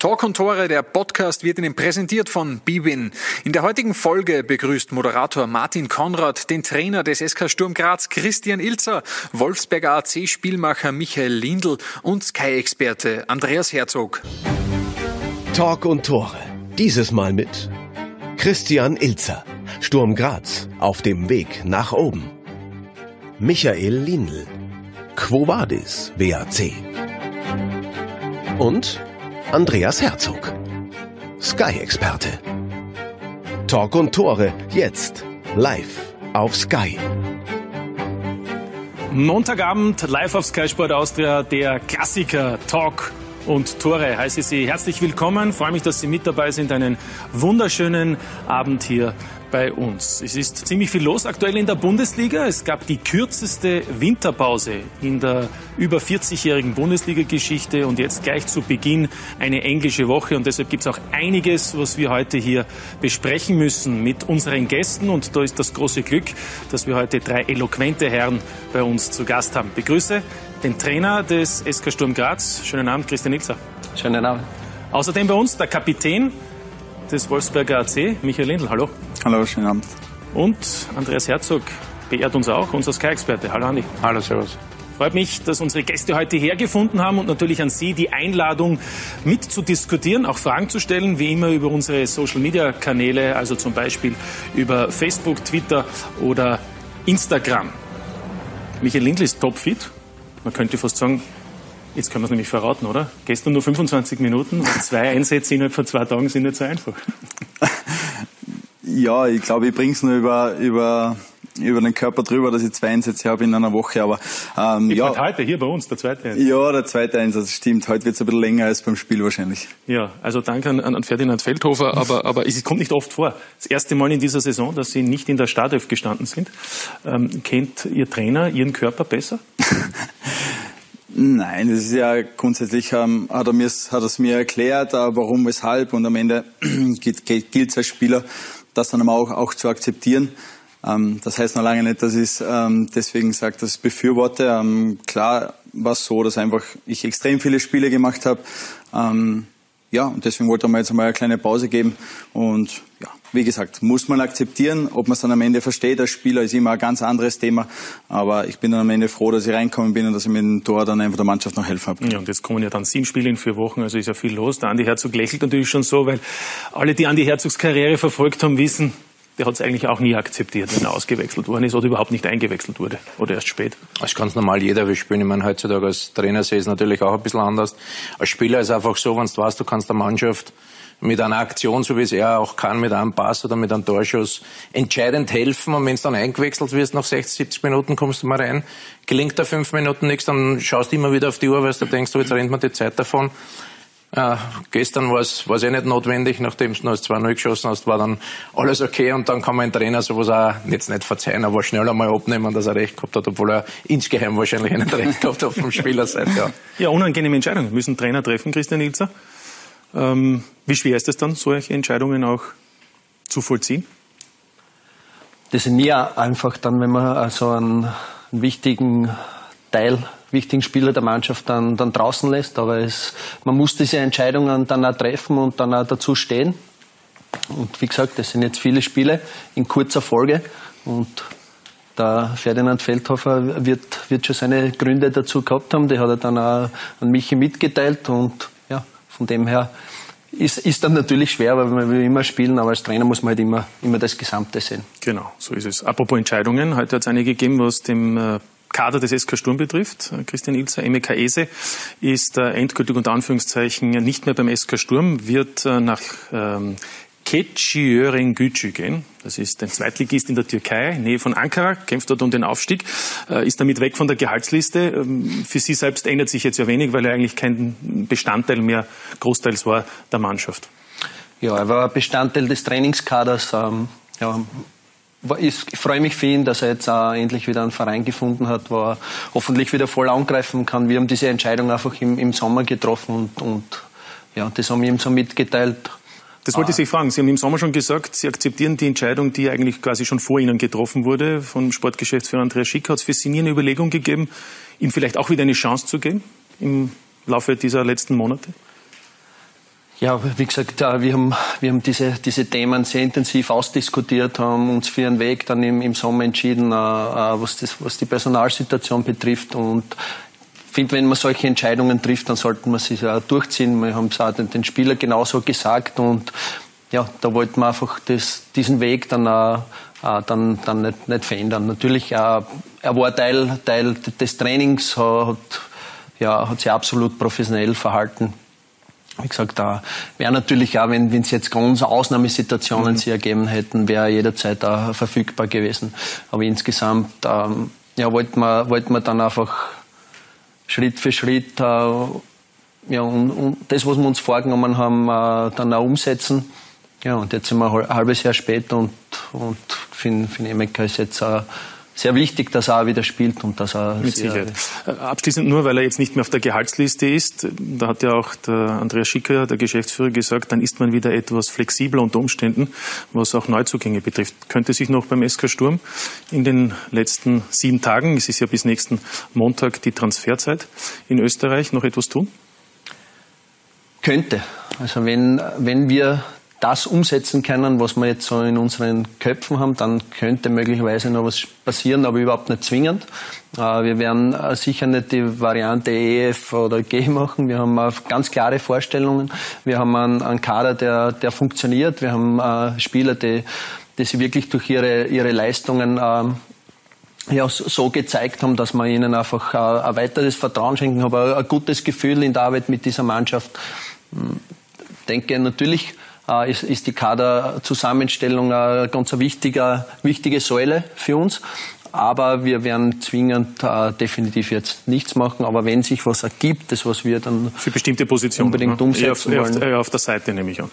Talk und Tore, der Podcast wird Ihnen präsentiert von Bibin. In der heutigen Folge begrüßt Moderator Martin Konrad den Trainer des SK Sturm Graz Christian Ilzer, Wolfsberger AC-Spielmacher Michael Lindl und Sky-Experte Andreas Herzog. Talk und Tore. Dieses Mal mit Christian Ilzer, Sturm Graz, auf dem Weg nach oben. Michael Lindl, Quo Vadis, WAC. Und Andreas Herzog, Sky-Experte. Talk und Tore jetzt live auf Sky. Montagabend live auf Sky Sport Austria, der Klassiker Talk und Tore. Heiße Sie herzlich willkommen. Freue mich, dass Sie mit dabei sind. Einen wunderschönen Abend hier bei uns. Es ist ziemlich viel los aktuell in der Bundesliga. Es gab die kürzeste Winterpause in der über 40-jährigen Bundesliga-Geschichte und jetzt gleich zu Beginn eine englische Woche. Und deshalb gibt es auch einiges, was wir heute hier besprechen müssen mit unseren Gästen. Und da ist das große Glück, dass wir heute drei eloquente Herren bei uns zu Gast haben. begrüße den Trainer des SK Sturm Graz. Schönen Abend, Christian Ilzer. Schönen Abend. Außerdem bei uns der Kapitän des Wolfsberger AC, Michael Lindl. Hallo. Hallo, schönen Abend. Und Andreas Herzog beehrt uns auch, unser Sky-Experte. Hallo Andi. Hallo, servus. Freut mich, dass unsere Gäste heute hergefunden haben und natürlich an Sie die Einladung mitzudiskutieren, auch Fragen zu stellen, wie immer über unsere Social-Media-Kanäle, also zum Beispiel über Facebook, Twitter oder Instagram. Michael Lindl ist topfit. Man könnte fast sagen, jetzt können wir es nämlich verraten, oder? Gestern nur 25 Minuten und zwei Einsätze innerhalb von zwei Tagen sind nicht so einfach. Ja, ich glaube, ich bringe es nur über, über, über den Körper drüber, dass ich zwei Einsätze habe in einer Woche. Aber ähm, ja, heute hier bei uns, der zweite Einsatz. Ja, der zweite Einsatz, stimmt. Heute wird es ein bisschen länger als beim Spiel wahrscheinlich. Ja, also danke an, an Ferdinand Feldhofer, aber, aber es kommt nicht oft vor. Das erste Mal in dieser Saison, dass Sie nicht in der Startelf gestanden sind. Ähm, kennt Ihr Trainer Ihren Körper besser? Nein, das ist ja grundsätzlich, ähm, hat, er mir, hat er es mir erklärt, äh, warum, weshalb und am Ende gilt es als Spieler, das dann auch, auch zu akzeptieren. Ähm, das heißt noch lange nicht, dass ich ähm, deswegen sage, dass ich befürworte. Ähm, klar war es so, dass einfach ich extrem viele Spiele gemacht habe. Ähm, ja, und deswegen wollte man jetzt einmal eine kleine Pause geben. Und ja, wie gesagt, muss man akzeptieren. Ob man es dann am Ende versteht als Spieler, ist immer ein ganz anderes Thema. Aber ich bin dann am Ende froh, dass ich reinkommen bin und dass ich mit dem Tor dann einfach der Mannschaft noch helfen habe. Ja, und jetzt kommen ja dann sieben Spiele in vier Wochen, also ist ja viel los. Der Andi Herzog lächelt natürlich schon so, weil alle, die Andi Herzogs Karriere verfolgt haben, wissen, der hat es eigentlich auch nie akzeptiert, wenn er ausgewechselt worden ist oder überhaupt nicht eingewechselt wurde oder erst spät. Das ist ganz normal, jeder will spielen. Ich meine, heutzutage als Trainer sehe ich es natürlich auch ein bisschen anders. Als Spieler ist es einfach so, wenn du weißt, du kannst der Mannschaft mit einer Aktion, so wie es er auch kann, mit einem Pass oder mit einem Torschuss entscheidend helfen. Und wenn du dann eingewechselt wirst, nach 60, 70 Minuten kommst du mal rein, gelingt da fünf Minuten nichts, dann schaust du immer wieder auf die Uhr, weil du denkst, oh, jetzt rennt man die Zeit davon. Äh, gestern war es eh nicht notwendig, nachdem du noch 2-0 geschossen hast, war dann alles okay und dann kann man ein Trainer sowas auch jetzt nicht verzeihen, aber schnell einmal abnehmen, dass er recht gehabt hat, obwohl er insgeheim wahrscheinlich nicht recht gehabt hat vom Spielerseite. Ja. ja, unangenehme Entscheidungen müssen Trainer treffen, Christian Ilzer. Ähm, wie schwer ist es dann, solche Entscheidungen auch zu vollziehen? Das ist nie einfach dann, wenn man also einen, einen wichtigen Teil wichtigen Spieler der Mannschaft dann, dann draußen lässt. Aber es, man muss diese Entscheidungen dann auch treffen und dann auch dazu stehen. Und wie gesagt, das sind jetzt viele Spiele in kurzer Folge. Und der Ferdinand Feldhofer wird, wird schon seine Gründe dazu gehabt haben. Die hat er dann auch an Michi mitgeteilt. Und von dem her ist, ist dann natürlich schwer, weil man will immer spielen, aber als Trainer muss man halt immer, immer das Gesamte sehen. Genau, so ist es. Apropos Entscheidungen, heute hat es eine gegeben, was dem äh, Kader des SK Sturm betrifft. Christian Ilzer, Emeka Ese ist äh, endgültig unter Anführungszeichen nicht mehr beim SK Sturm, wird äh, nach ähm, Keçiören-Gücü gehen. Das ist ein Zweitligist in der Türkei, Nähe von Ankara, kämpft dort um den Aufstieg, äh, ist damit weg von der Gehaltsliste. Ähm, für Sie selbst ändert sich jetzt ja wenig, weil er eigentlich kein Bestandteil mehr großteils war der Mannschaft. Ja, er war Bestandteil des Trainingskaders. Ähm, ja, ich freue mich für ihn, dass er jetzt auch endlich wieder einen Verein gefunden hat, wo er hoffentlich wieder voll angreifen kann. Wir haben diese Entscheidung einfach im, im Sommer getroffen und, und ja, das haben wir ihm so mitgeteilt. Das wollte ich Sie fragen. Sie haben im Sommer schon gesagt, Sie akzeptieren die Entscheidung, die eigentlich quasi schon vor Ihnen getroffen wurde, vom Sportgeschäftsführer Andreas Schick. Hat es für Sie nie eine Überlegung gegeben, ihm vielleicht auch wieder eine Chance zu geben im Laufe dieser letzten Monate? Ja, wie gesagt, wir haben, wir haben diese, diese Themen sehr intensiv ausdiskutiert, haben uns für einen Weg dann im, im Sommer entschieden, äh, äh, was, das, was die Personalsituation betrifft. Und finde, wenn man solche Entscheidungen trifft, dann sollte man sie auch durchziehen. Wir haben es auch den, den Spieler genauso gesagt und ja, da wollten wir einfach das, diesen Weg dann, äh dann, dann nicht, nicht verändern. Natürlich, er war Teil, Teil des Trainings, hat, ja, hat sich absolut professionell verhalten wie gesagt, da wäre natürlich auch, wenn es jetzt ganz Ausnahmesituationen mhm. sich ergeben hätten, wäre jederzeit auch verfügbar gewesen. Aber insgesamt ähm, ja, wollten wir, wollten wir dann einfach Schritt für Schritt äh, ja, und, und, das, was wir uns vorgenommen haben, äh, dann auch umsetzen. Ja, und jetzt sind wir ein halbes Jahr später und, und für den Emeka ist jetzt äh, sehr wichtig, dass er auch wieder spielt und dass er mit Sicherheit. Äh, abschließend nur, weil er jetzt nicht mehr auf der Gehaltsliste ist, da hat ja auch der Andreas Schicker, der Geschäftsführer, gesagt, dann ist man wieder etwas flexibler unter Umständen, was auch Neuzugänge betrifft. Könnte sich noch beim SK Sturm in den letzten sieben Tagen, es ist ja bis nächsten Montag die Transferzeit in Österreich, noch etwas tun? Könnte. Also wenn, wenn wir das umsetzen können, was wir jetzt so in unseren Köpfen haben, dann könnte möglicherweise noch was passieren, aber überhaupt nicht zwingend. Äh, wir werden äh, sicher nicht die Variante EF oder G machen. Wir haben ganz klare Vorstellungen. Wir haben einen, Kader, der, der funktioniert. Wir haben äh, Spieler, die, die sie wirklich durch ihre, ihre Leistungen ja, so gezeigt haben, dass wir ihnen einfach ein weiteres Vertrauen schenken, aber ein gutes Gefühl in der Arbeit mit dieser Mannschaft. Ich hm, denke natürlich, äh, ist, ist die Kaderzusammenstellung eine ganz wichtige, wichtige Säule für uns. Aber wir werden zwingend äh, definitiv jetzt nichts machen. Aber wenn sich was ergibt, das was wir dann für bestimmte Positionen unbedingt umsetzen eher auf, wollen. Eher auf der Seite nehme ich an.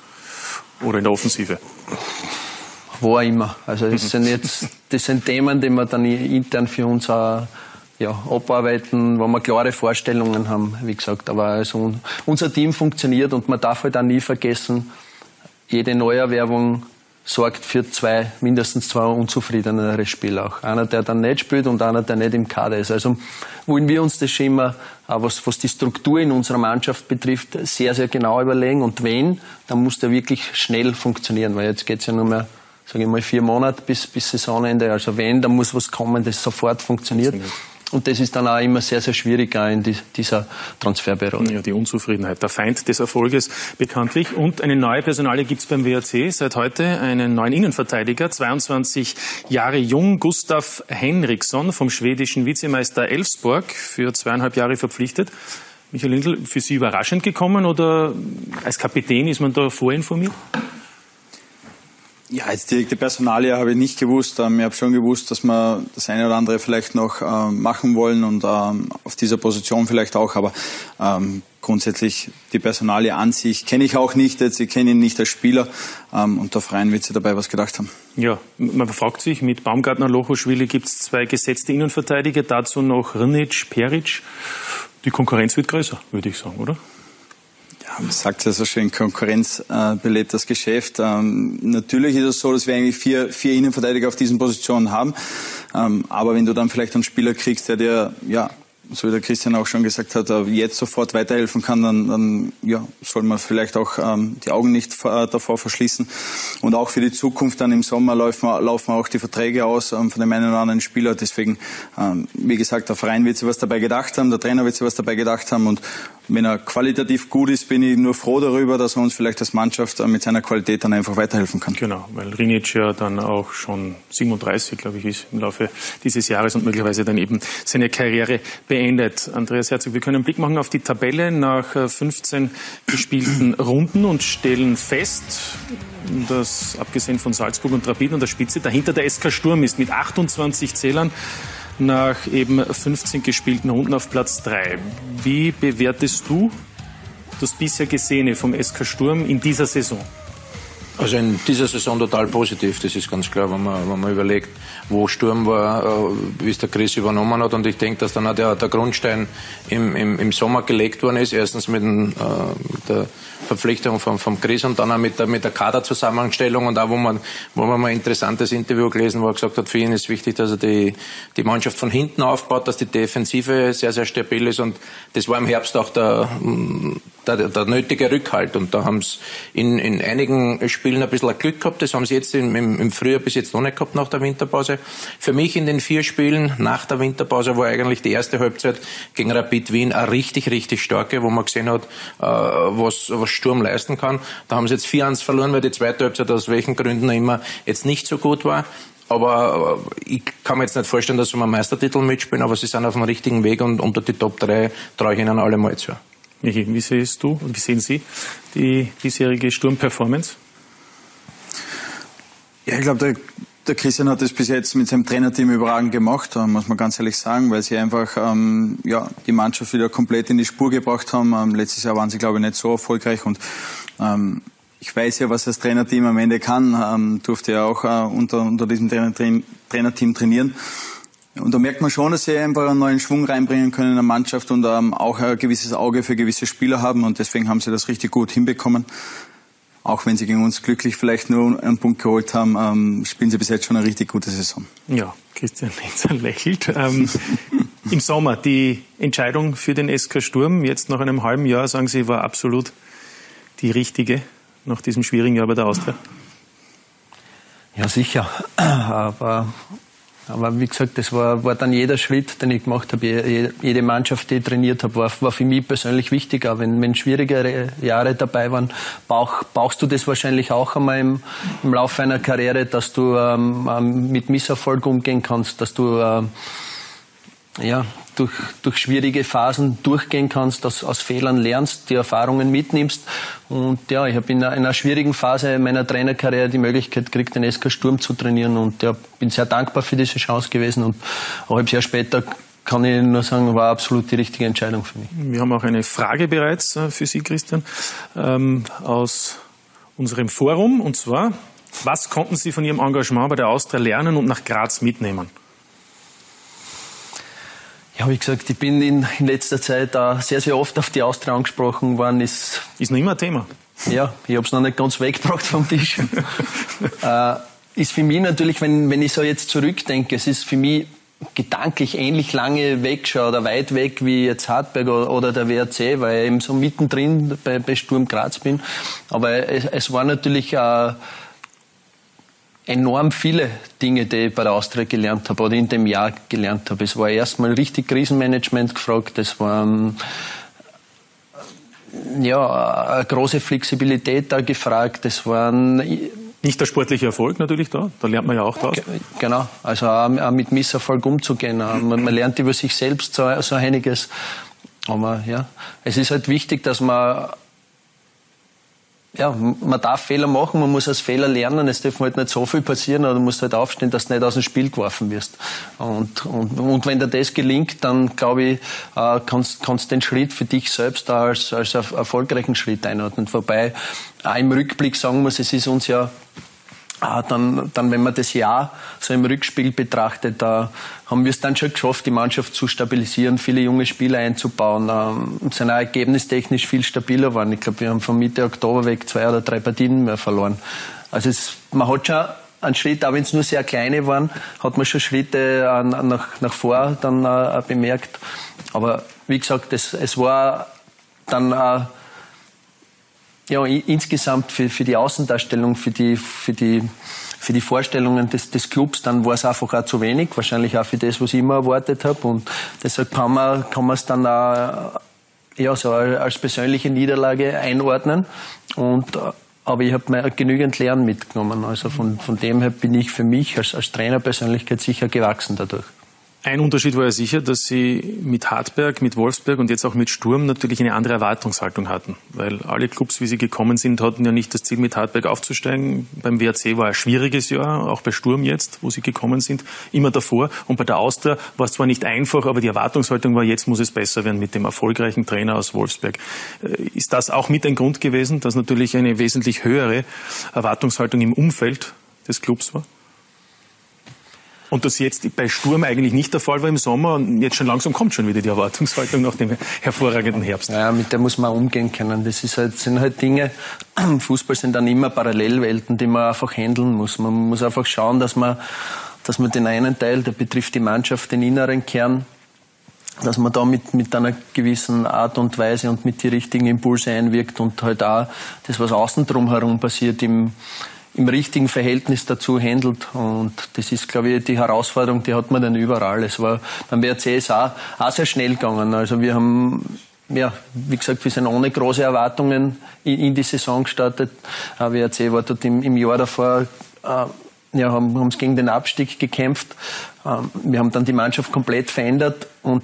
Oder in der Offensive. Wo auch immer. Also das sind jetzt das sind Themen, die wir dann intern für uns auch ja, abarbeiten, wo wir klare Vorstellungen haben, wie gesagt. Aber also unser Team funktioniert und man darf halt auch nie vergessen, jede Neuerwerbung sorgt für zwei, mindestens zwei unzufriedenere Spieler auch. Einer, der dann nicht spielt und einer, der nicht im Kader ist. Also wollen wir uns das schon immer, was, was die Struktur in unserer Mannschaft betrifft, sehr, sehr genau überlegen. Und wenn, dann muss der wirklich schnell funktionieren, weil jetzt geht's ja nur mehr, sage ich mal, vier Monate bis, bis Saisonende. Also wenn, dann muss was kommen, das sofort funktioniert. funktioniert. Und das ist dann auch immer sehr, sehr schwierig in die, dieser Transferberatung. Ja, die Unzufriedenheit, der Feind des Erfolges bekanntlich. Und eine neue Personalie gibt es beim WRC seit heute, einen neuen Innenverteidiger, 22 Jahre jung, Gustav Henriksson vom schwedischen Vizemeister Elfsborg, für zweieinhalb Jahre verpflichtet. Michael Lindl, für Sie überraschend gekommen oder als Kapitän ist man da vorinformiert? Ja, jetzt direkte Personalie habe ich nicht gewusst. Ähm, ich habe schon gewusst, dass wir das eine oder andere vielleicht noch ähm, machen wollen und ähm, auf dieser Position vielleicht auch. Aber grundsätzlich die Personalie an sich kenne ich auch nicht. Jetzt ich kenne ihn nicht als Spieler und der Freien wird sich dabei was gedacht haben. Ja, man fragt sich, mit Baumgartner, Lochoschwili gibt es zwei gesetzte Innenverteidiger, dazu noch Rnic, Peric. Die Konkurrenz wird größer, würde ich sagen, oder? Man sagt ja so schön, Konkurrenz äh, belebt das Geschäft. Ähm, natürlich ist es so, dass wir eigentlich vier, vier Innenverteidiger auf diesen Positionen haben. Ähm, aber wenn du dann vielleicht einen Spieler kriegst, der dir ja so wie der Christian auch schon gesagt hat, jetzt sofort weiterhelfen kann, dann, dann ja, soll man vielleicht auch ähm, die Augen nicht äh, davor verschließen. Und auch für die Zukunft dann im Sommer laufen, laufen auch die Verträge aus ähm, von dem einen oder anderen Spieler. Deswegen, ähm, wie gesagt, der Verein wird sich was dabei gedacht haben, der Trainer wird sich was dabei gedacht haben. Und wenn er qualitativ gut ist, bin ich nur froh darüber, dass er uns vielleicht als Mannschaft mit seiner Qualität dann einfach weiterhelfen kann. Genau, weil Rinic ja dann auch schon 37, glaube ich, ist im Laufe dieses Jahres und möglicherweise dann eben seine Karriere beendet. Andreas Herzog, wir können einen Blick machen auf die Tabelle nach 15 äh, gespielten Runden und stellen fest, dass abgesehen von Salzburg und Rapid an der Spitze dahinter der SK Sturm ist mit 28 Zählern nach eben 15 gespielten Runden auf Platz 3. Wie bewertest du das bisher Gesehene vom SK Sturm in dieser Saison? Also in dieser Saison total positiv, das ist ganz klar, wenn man, wenn man überlegt, wo Sturm war, äh, wie es der Chris übernommen hat. Und ich denke, dass dann auch der, der Grundstein im, im, im Sommer gelegt worden ist. Erstens mit, dem, äh, der Verpflichtung vom, vom Chris und dann auch mit der, mit der Kaderzusammenstellung und auch, wo man, wo man mal ein interessantes Interview gelesen, wo er gesagt hat, für ihn ist wichtig, dass er die, die Mannschaft von hinten aufbaut, dass die Defensive sehr, sehr stabil ist und das war im Herbst auch der, der, der nötige Rückhalt und da haben sie in, in einigen Spielen ein bisschen Glück gehabt, das haben sie jetzt im, im Frühjahr bis jetzt noch nicht gehabt nach der Winterpause. Für mich in den vier Spielen nach der Winterpause war eigentlich die erste Halbzeit gegen Rapid Wien eine richtig, richtig starke, wo man gesehen hat, äh, was, was Sturm leisten kann. Da haben sie jetzt 4-1 verloren, weil die zweite Halbzeit aus welchen Gründen immer jetzt nicht so gut war. Aber ich kann mir jetzt nicht vorstellen, dass sie um einen Meistertitel mitspielen, aber sie sind auf dem richtigen Weg und unter die Top 3 traue ich ihnen alle mal zu. Michi, wie siehst du und wie sehen Sie die diesjährige Sturm-Performance? Ja, ich glaube, der, der Christian hat das bis jetzt mit seinem Trainerteam überragend gemacht, äh, muss man ganz ehrlich sagen, weil sie einfach ähm, ja, die Mannschaft wieder komplett in die Spur gebracht haben. Ähm, letztes Jahr waren sie, glaube ich, nicht so erfolgreich und ähm, ich weiß ja, was das Trainerteam am Ende kann, ähm, durfte ja auch äh, unter, unter diesem Trainer, Trainerteam trainieren. Und da merkt man schon, dass sie einfach einen neuen Schwung reinbringen können in der Mannschaft und ähm, auch ein gewisses Auge für gewisse Spieler haben und deswegen haben sie das richtig gut hinbekommen. Auch wenn sie gegen uns glücklich vielleicht nur einen Punkt geholt haben, ähm, spielen sie bis jetzt schon eine richtig gute Saison. Ja, Christian Lenzer lächelt. Ähm, Im Sommer die Entscheidung für den SK Sturm, jetzt nach einem halben Jahr, sagen Sie, war absolut die richtige nach diesem schwierigen Jahr bei der Austria? Ja, sicher. Aber aber wie gesagt, das war, war dann jeder Schritt, den ich gemacht habe. Jede Mannschaft, die ich trainiert habe, war, war für mich persönlich wichtig. Aber wenn, wenn schwierigere Jahre dabei waren, brauch, brauchst du das wahrscheinlich auch einmal im, im Laufe einer Karriere, dass du ähm, ähm mit Misserfolg umgehen kannst, dass du ähm, ja, durch, durch schwierige Phasen durchgehen kannst, aus, aus Fehlern lernst, die Erfahrungen mitnimmst. Und ja, ich habe in, einer, schwierigen Phase meiner Trainerkarriere die Möglichkeit gekriegt, den SK Sturm zu trainieren und ja, bin sehr dankbar für diese Chance gewesen. Und ein halbes Jahr später kann ich nur sagen, war absolut die richtige Entscheidung für mich. Wir haben auch eine Frage bereits äh, für Sie, Christian, ähm, aus unserem Forum. Und zwar, was konnten Sie von Ihrem Engagement bei der Austria lernen und nach Graz mitnehmen? Ja, wie gesagt, ich bin in, in letzter Zeit auch sehr, sehr oft auf die Austria angesprochen worden. Ist, ist noch immer ein Thema. Ja, ich habe es noch nicht ganz weggebracht vom Tisch. äh, ist für mich natürlich, wenn, wenn ich so jetzt zurückdenke, es ist für mich gedanklich ähnlich lange weg schon oder weit weg wie jetzt Hartberg oder der WRC, weil ich eben so mittendrin bei, bei Sturm Graz bin. Aber es, es war natürlich äh, enorm viele Dinge, die ich bei der Austria gelernt habe oder in dem Jahr gelernt habe. Es war erstmal richtig Krisenmanagement gefragt, es war ähm, ja, eine große Flexibilität da gefragt, es waren nicht der sportliche Erfolg natürlich da, da lernt man ja auch draus. Genau, also auch mit Misserfolg umzugehen. Man, man lernt über sich selbst so, so einiges. Aber ja, es ist halt wichtig, dass man ja, man darf Fehler machen, man muss aus Fehler lernen, es darf halt nicht so viel passieren, aber du musst halt aufstehen, dass du nicht aus dem Spiel geworfen wirst. Und, und, und wenn dir das gelingt, dann glaube ich, äh, kannst, kannst den Schritt für dich selbst als, als erfolgreichen Schritt einordnen. Wobei auch im Rückblick sagen muss, es ist uns ja dann, dann, wenn man das Jahr so im Rückspiel betrachtet, da haben wir es dann schon geschafft, die Mannschaft zu stabilisieren, viele junge Spieler einzubauen, ähm, sind auch ergebnistechnisch viel stabiler geworden. Ich glaube, wir haben von Mitte Oktober weg zwei oder drei Partien mehr verloren. Also es, man hat schon einen Schritt, auch wenn es nur sehr kleine waren, hat man schon Schritte an nach, nach vor dann äh, bemerkt. Aber wie gesagt, es, es war dann äh, ja, insgesamt für, für die Außendarstellung, für die, für die, für die Vorstellungen des, des Clubs, dann war es einfach auch zu wenig, wahrscheinlich auch für das, was ich immer erwartet habe. Und deshalb kann man, kann man es dann auch, ja, so als persönliche Niederlage einordnen. Und, aber ich habe mir genügend Lernen mitgenommen. Also von, von dem her bin ich für mich als, als Trainerpersönlichkeit sicher gewachsen dadurch. Ein Unterschied war ja sicher, dass Sie mit Hartberg, mit Wolfsberg und jetzt auch mit Sturm natürlich eine andere Erwartungshaltung hatten. Weil alle Clubs, wie sie gekommen sind, hatten ja nicht das Ziel, mit Hartberg aufzusteigen. Beim WRC war ein schwieriges Jahr, auch bei Sturm jetzt, wo sie gekommen sind, immer davor. Und bei der Austria war es zwar nicht einfach, aber die Erwartungshaltung war, jetzt muss es besser werden mit dem erfolgreichen Trainer aus Wolfsberg. Äh, ist das auch mit ein Grund gewesen, dass natürlich eine wesentlich höhere Erwartungshaltung im Umfeld des Clubs war? Und das jetzt bei Sturm eigentlich nicht der Fall war im Sommer und jetzt schon langsam kommt schon wieder die Erwartungshaltung nach dem hervorragenden Herbst. Ja, mit der muss man umgehen können. Das ist halt, sind halt Dinge, Fußball sind dann immer Parallelwelten, die man einfach handeln muss. Man muss einfach schauen, dass man, dass man den einen Teil, der betrifft die Mannschaft, den inneren Kern, dass man da mit, mit einer gewissen Art und Weise und mit die richtigen Impulse einwirkt und halt auch das, was außen drum herum passiert, im, im richtigen Verhältnis dazu handelt. Und das ist, glaube ich, die Herausforderung, die hat man dann überall. Es war beim WRC ist auch, auch sehr schnell gegangen. Also wir haben ja, wie gesagt, wir sind ohne große Erwartungen in, in die Saison gestartet. WRC war dort im, im Jahr davor, äh, ja, haben, haben es gegen den Abstieg gekämpft. Ähm, wir haben dann die Mannschaft komplett verändert und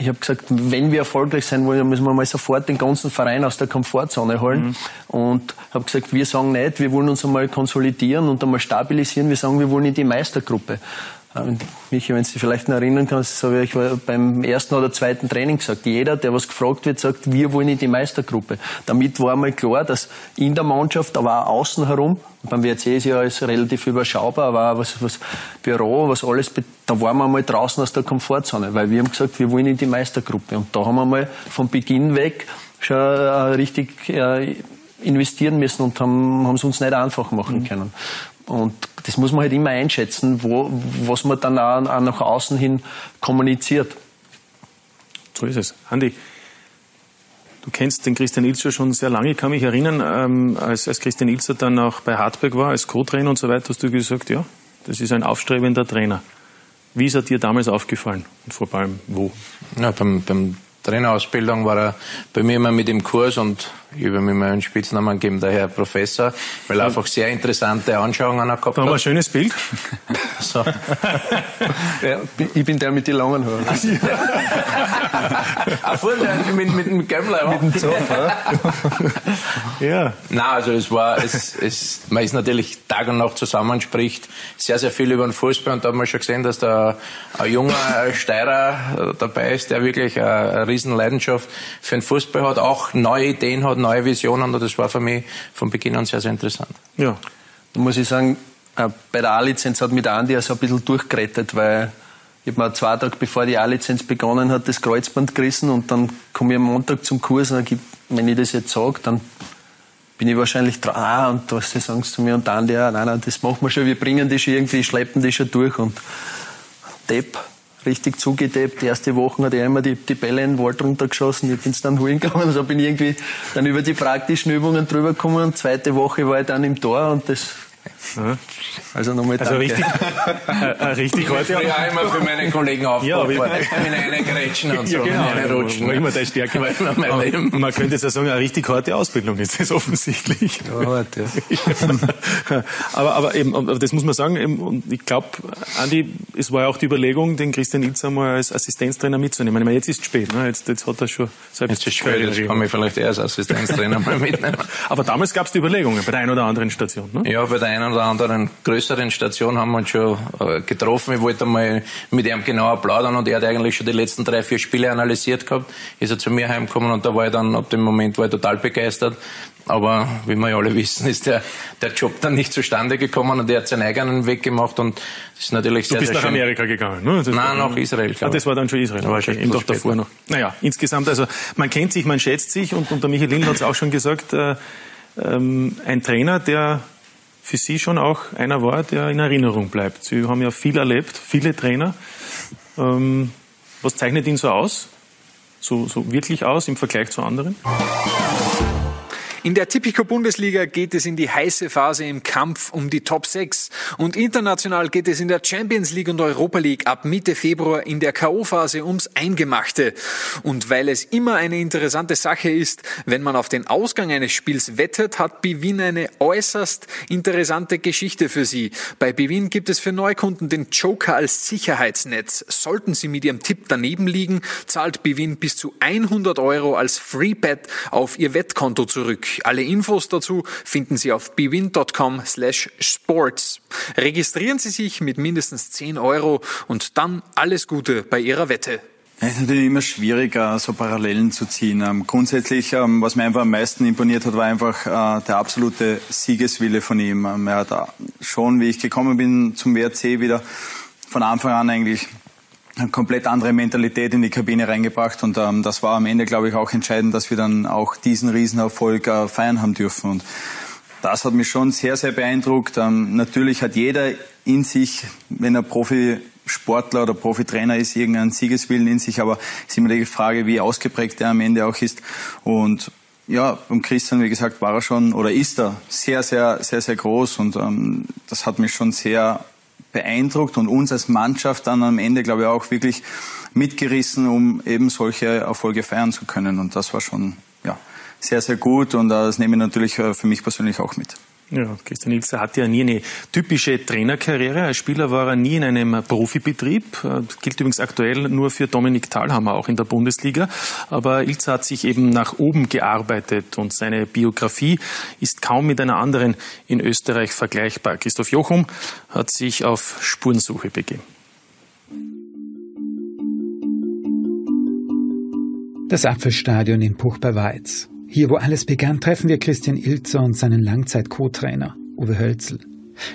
ich habe gesagt, wenn wir erfolgreich sein wollen, dann müssen wir mal sofort den ganzen Verein aus der Komfortzone holen. Mhm. Und habe gesagt, wir sagen nicht, wir wollen uns einmal konsolidieren und einmal stabilisieren. Wir sagen, wir wollen in die Meistergruppe. Michi, wenn du dich vielleicht noch erinnern kannst, das habe ich beim ersten oder zweiten Training gesagt. Jeder, der was gefragt wird, sagt, wir wollen in die Meistergruppe. Damit war einmal klar, dass in der Mannschaft, aber auch außen herum, beim WRC ist ja alles relativ überschaubar, aber auch was, was Büro, was alles, da waren wir mal draußen aus der Komfortzone, weil wir haben gesagt, wir wollen in die Meistergruppe. Und da haben wir mal von Beginn weg schon äh, richtig äh, investieren müssen und haben es uns nicht einfach machen mhm. Und das muss man halt immer einschätzen, wo, was man dann auch, auch nach außen hin kommuniziert. So ist es. Andi, du kennst den Christian Ilzer schon sehr lange. Ich kann mich erinnern, ähm, als, als Christian Ilzer dann auch bei Hartberg war, als Co-Trainer und so weiter, hast du gesagt, ja, das ist ein aufstrebender Trainer. Wie ist er dir damals aufgefallen und vor allem wo? Ja, beim, beim Trainerausbildung war er bei mir immer mit im Kurs und ich habe mir mal einen Spitznamen gegeben, der Herr Professor, weil er einfach sehr interessante Anschauungen gehabt hat. Da haben wir ein schönes Bild. So. ja, ich bin der mit den langen Haaren. Ach, vorne mit, mit dem Gämmler. Mit dem Zopf, ja. Nein, also es war, es, es, man ist natürlich Tag und Nacht zusammenspricht, sehr, sehr viel über den Fußball und da hat man schon gesehen, dass da ein junger Steirer dabei ist, der wirklich eine, eine riesen Leidenschaft für den Fußball hat, auch neue Ideen hat, neue Visionen und das war für mich von Beginn an sehr, sehr interessant. Ja, da muss ich sagen, äh, bei der A-Lizenz hat mit Andi also ein bisschen durchgerettet, weil ich habe mir zwei Tage bevor die A-Lizenz begonnen hat, das Kreuzband gerissen und dann komme ich am Montag zum Kurs und dann, wenn ich das jetzt sage, dann bin ich wahrscheinlich dran ah, und was sie sagen zu mir und dann ja, nein, nein, das machen wir schon, wir bringen die schon irgendwie, schleppen die schon durch und Depp, richtig zugetappt. Die erste Woche hat er immer die, die Bälle in den Wald runtergeschossen. Ich bin dann holen gegangen. Also bin ich irgendwie dann über die praktischen Übungen drüber gekommen. Und zweite Woche war ich dann im Tor und das also nochmal also danke. richtig, äh, richtig heute. Ich ja immer für meine Kollegen aufbauen, ja, in eine Grätschen und so, ja, genau, eine Rutschen. Wo immer der Stärke Man könnte jetzt ja sagen, eine richtig harte Ausbildung ist das offensichtlich. Ja, hart, ja. aber, aber eben, aber das muss man sagen, und ich glaube, Andi, es war ja auch die Überlegung, den Christian Ilzer mal als Assistenztrainer mitzunehmen. Ich meine, jetzt ist es spät, ne? jetzt, jetzt hat er schon selbst Jetzt ist es spät, jetzt kann ich vielleicht eher als Assistenztrainer mal mitnehmen. aber damals gab es die Überlegungen bei der einen oder anderen Station, ne? Ja, bei der einen oder anderen größeren Station haben wir uns schon äh, getroffen. Ich wollte mal mit ihm genauer plaudern und er hat eigentlich schon die letzten drei, vier Spiele analysiert gehabt. Ist er zu mir heimgekommen und da war ich dann, ab dem Moment war ich total begeistert. Aber wie wir ja alle wissen, ist der, der Job dann nicht zustande gekommen und er hat seinen eigenen Weg gemacht und das ist natürlich sehr, du bist sehr nach schön. Amerika gegangen, ne? Das Nein, nach Israel. Ah, das war dann schon Israel. okay. doch davor noch. Naja, insgesamt, also man kennt sich, man schätzt sich und, und der Michael Lind hat es auch schon gesagt, äh, ähm, ein Trainer, der für Sie schon auch einer war, der in Erinnerung bleibt. Sie haben ja viel erlebt, viele Trainer. Ähm, was zeichnet ihn so aus? So, so wirklich aus im Vergleich zu anderen? In der Tipico Bundesliga geht es in die heiße Phase im Kampf um die Top 6 und international geht es in der Champions League und Europa League ab Mitte Februar in der KO-Phase ums Eingemachte. Und weil es immer eine interessante Sache ist, wenn man auf den Ausgang eines Spiels wettet, hat Bivin eine äußerst interessante Geschichte für Sie. Bei Bivin gibt es für Neukunden den Joker als Sicherheitsnetz. Sollten Sie mit Ihrem Tipp daneben liegen, zahlt Bivin bis zu 100 Euro als Freebet auf Ihr Wettkonto zurück. Alle Infos dazu finden Sie auf bwin.com slash sports. Registrieren Sie sich mit mindestens 10 Euro und dann alles Gute bei Ihrer Wette. Es ist natürlich immer schwierig, so Parallelen zu ziehen. Ähm, grundsätzlich, ähm, was mir einfach am meisten imponiert hat, war einfach äh, der absolute Siegeswille von ihm. Ähm, er hat schon, wie ich gekommen bin zum WRC, wieder von Anfang an eigentlich eine komplett andere Mentalität in die Kabine reingebracht und ähm, das war am Ende, glaube ich, auch entscheidend, dass wir dann auch diesen Riesenerfolg äh, feiern haben dürfen und das hat mich schon sehr, sehr beeindruckt. Ähm, natürlich hat jeder in sich, wenn er Profisportler oder Profitrainer ist, irgendeinen Siegeswillen in sich, aber es ist immer die Frage, wie ausgeprägt er am Ende auch ist und ja, beim Christian, wie gesagt, war er schon oder ist er sehr, sehr, sehr, sehr groß und ähm, das hat mich schon sehr beeindruckt und uns als Mannschaft dann am Ende, glaube ich, auch wirklich mitgerissen, um eben solche Erfolge feiern zu können. Und das war schon ja, sehr, sehr gut und das nehme ich natürlich äh, für mich persönlich auch mit. Ja, Christian Ilzer hatte ja nie eine typische Trainerkarriere. Als Spieler war er nie in einem Profibetrieb. Das gilt übrigens aktuell nur für Dominik Thalhammer, auch in der Bundesliga. Aber Ilzer hat sich eben nach oben gearbeitet und seine Biografie ist kaum mit einer anderen in Österreich vergleichbar. Christoph Jochum hat sich auf Spurensuche begeben. Das Apfelstadion in Puch bei Weiz. Hier, wo alles begann, treffen wir Christian Ilzer und seinen Langzeit-Co-Trainer, Uwe Hölzel.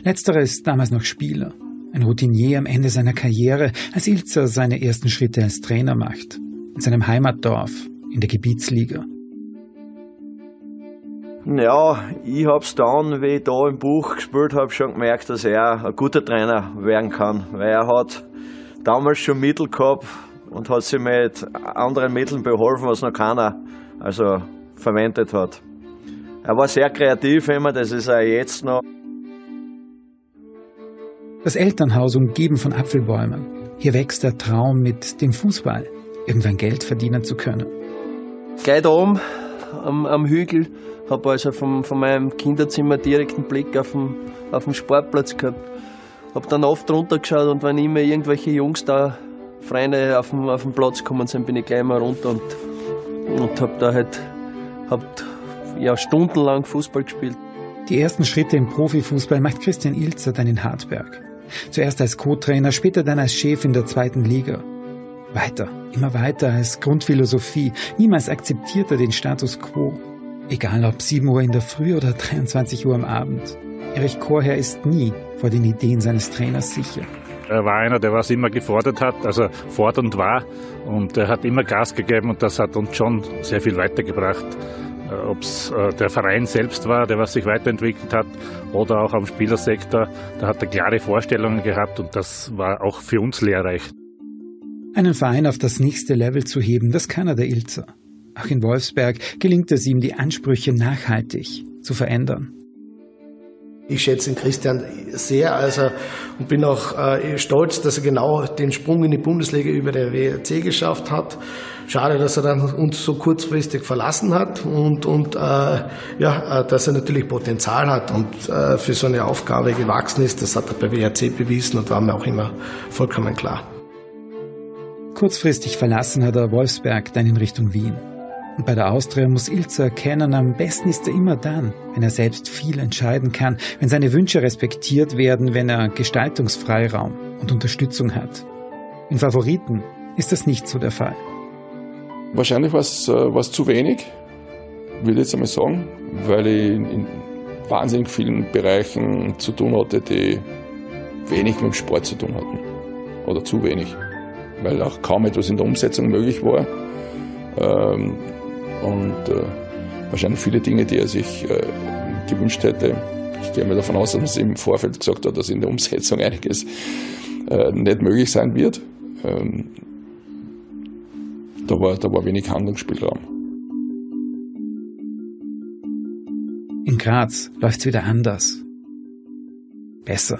Letzterer ist damals noch Spieler, ein Routinier am Ende seiner Karriere, als Ilzer seine ersten Schritte als Trainer macht, in seinem Heimatdorf, in der Gebietsliga. Ja, ich hab's dann, wie ich da im Buch gespielt habe, schon gemerkt, dass er ein guter Trainer werden kann, weil er hat damals schon Mittel gehabt und hat sich mit anderen Mitteln beholfen, was noch keiner also verwendet hat. Er war sehr kreativ immer, das ist er jetzt noch. Das Elternhaus umgeben von Apfelbäumen. Hier wächst der Traum mit dem Fußball, irgendwann Geld verdienen zu können. Gleich da oben am, am Hügel habe also vom, von meinem Kinderzimmer direkten Blick auf den, auf den Sportplatz gehabt. Habe dann oft runtergeschaut und wenn immer irgendwelche Jungs da Freunde auf den, auf den Platz gekommen sind, bin ich gleich mal runter und, und habe da halt hab, ja, stundenlang Fußball gespielt. Die ersten Schritte im Profifußball macht Christian Ilzer dann in Hartberg. Zuerst als Co-Trainer, später dann als Chef in der zweiten Liga. Weiter, immer weiter als Grundphilosophie. Niemals akzeptiert er den Status quo. Egal ob 7 Uhr in der Früh oder 23 Uhr am Abend. Erich Korher ist nie vor den Ideen seines Trainers sicher. Er war einer, der was immer gefordert hat, also fordernd war und er hat immer Gas gegeben und das hat uns schon sehr viel weitergebracht. Äh, Ob es äh, der Verein selbst war, der was sich weiterentwickelt hat oder auch am Spielersektor, da hat er klare Vorstellungen gehabt und das war auch für uns lehrreich. Einen Verein auf das nächste Level zu heben, das kann er der Ilzer. Auch in Wolfsberg gelingt es ihm, die Ansprüche nachhaltig zu verändern. Ich schätze den Christian sehr also, und bin auch äh, stolz, dass er genau den Sprung in die Bundesliga über der WRC geschafft hat. Schade, dass er dann uns so kurzfristig verlassen hat und, und äh, ja, äh, dass er natürlich Potenzial hat und äh, für so eine Aufgabe gewachsen ist. Das hat er bei WRC bewiesen und war mir auch immer vollkommen klar. Kurzfristig verlassen hat er Wolfsberg dann in Richtung Wien. Und bei der Austria muss Ilzer erkennen, am besten ist er immer dann, wenn er selbst viel entscheiden kann, wenn seine Wünsche respektiert werden, wenn er Gestaltungsfreiraum und Unterstützung hat. In Favoriten ist das nicht so der Fall. Wahrscheinlich war es äh, zu wenig, würde ich jetzt einmal sagen, weil ich in, in wahnsinnig vielen Bereichen zu tun hatte, die wenig mit dem Sport zu tun hatten. Oder zu wenig. Weil auch kaum etwas in der Umsetzung möglich war. Ähm, und äh, wahrscheinlich viele Dinge, die er sich äh, gewünscht hätte. Ich gehe mal davon aus, dass er im Vorfeld gesagt hat, dass in der Umsetzung einiges äh, nicht möglich sein wird. Ähm, da, war, da war wenig Handlungsspielraum. In Graz läuft's wieder anders. Besser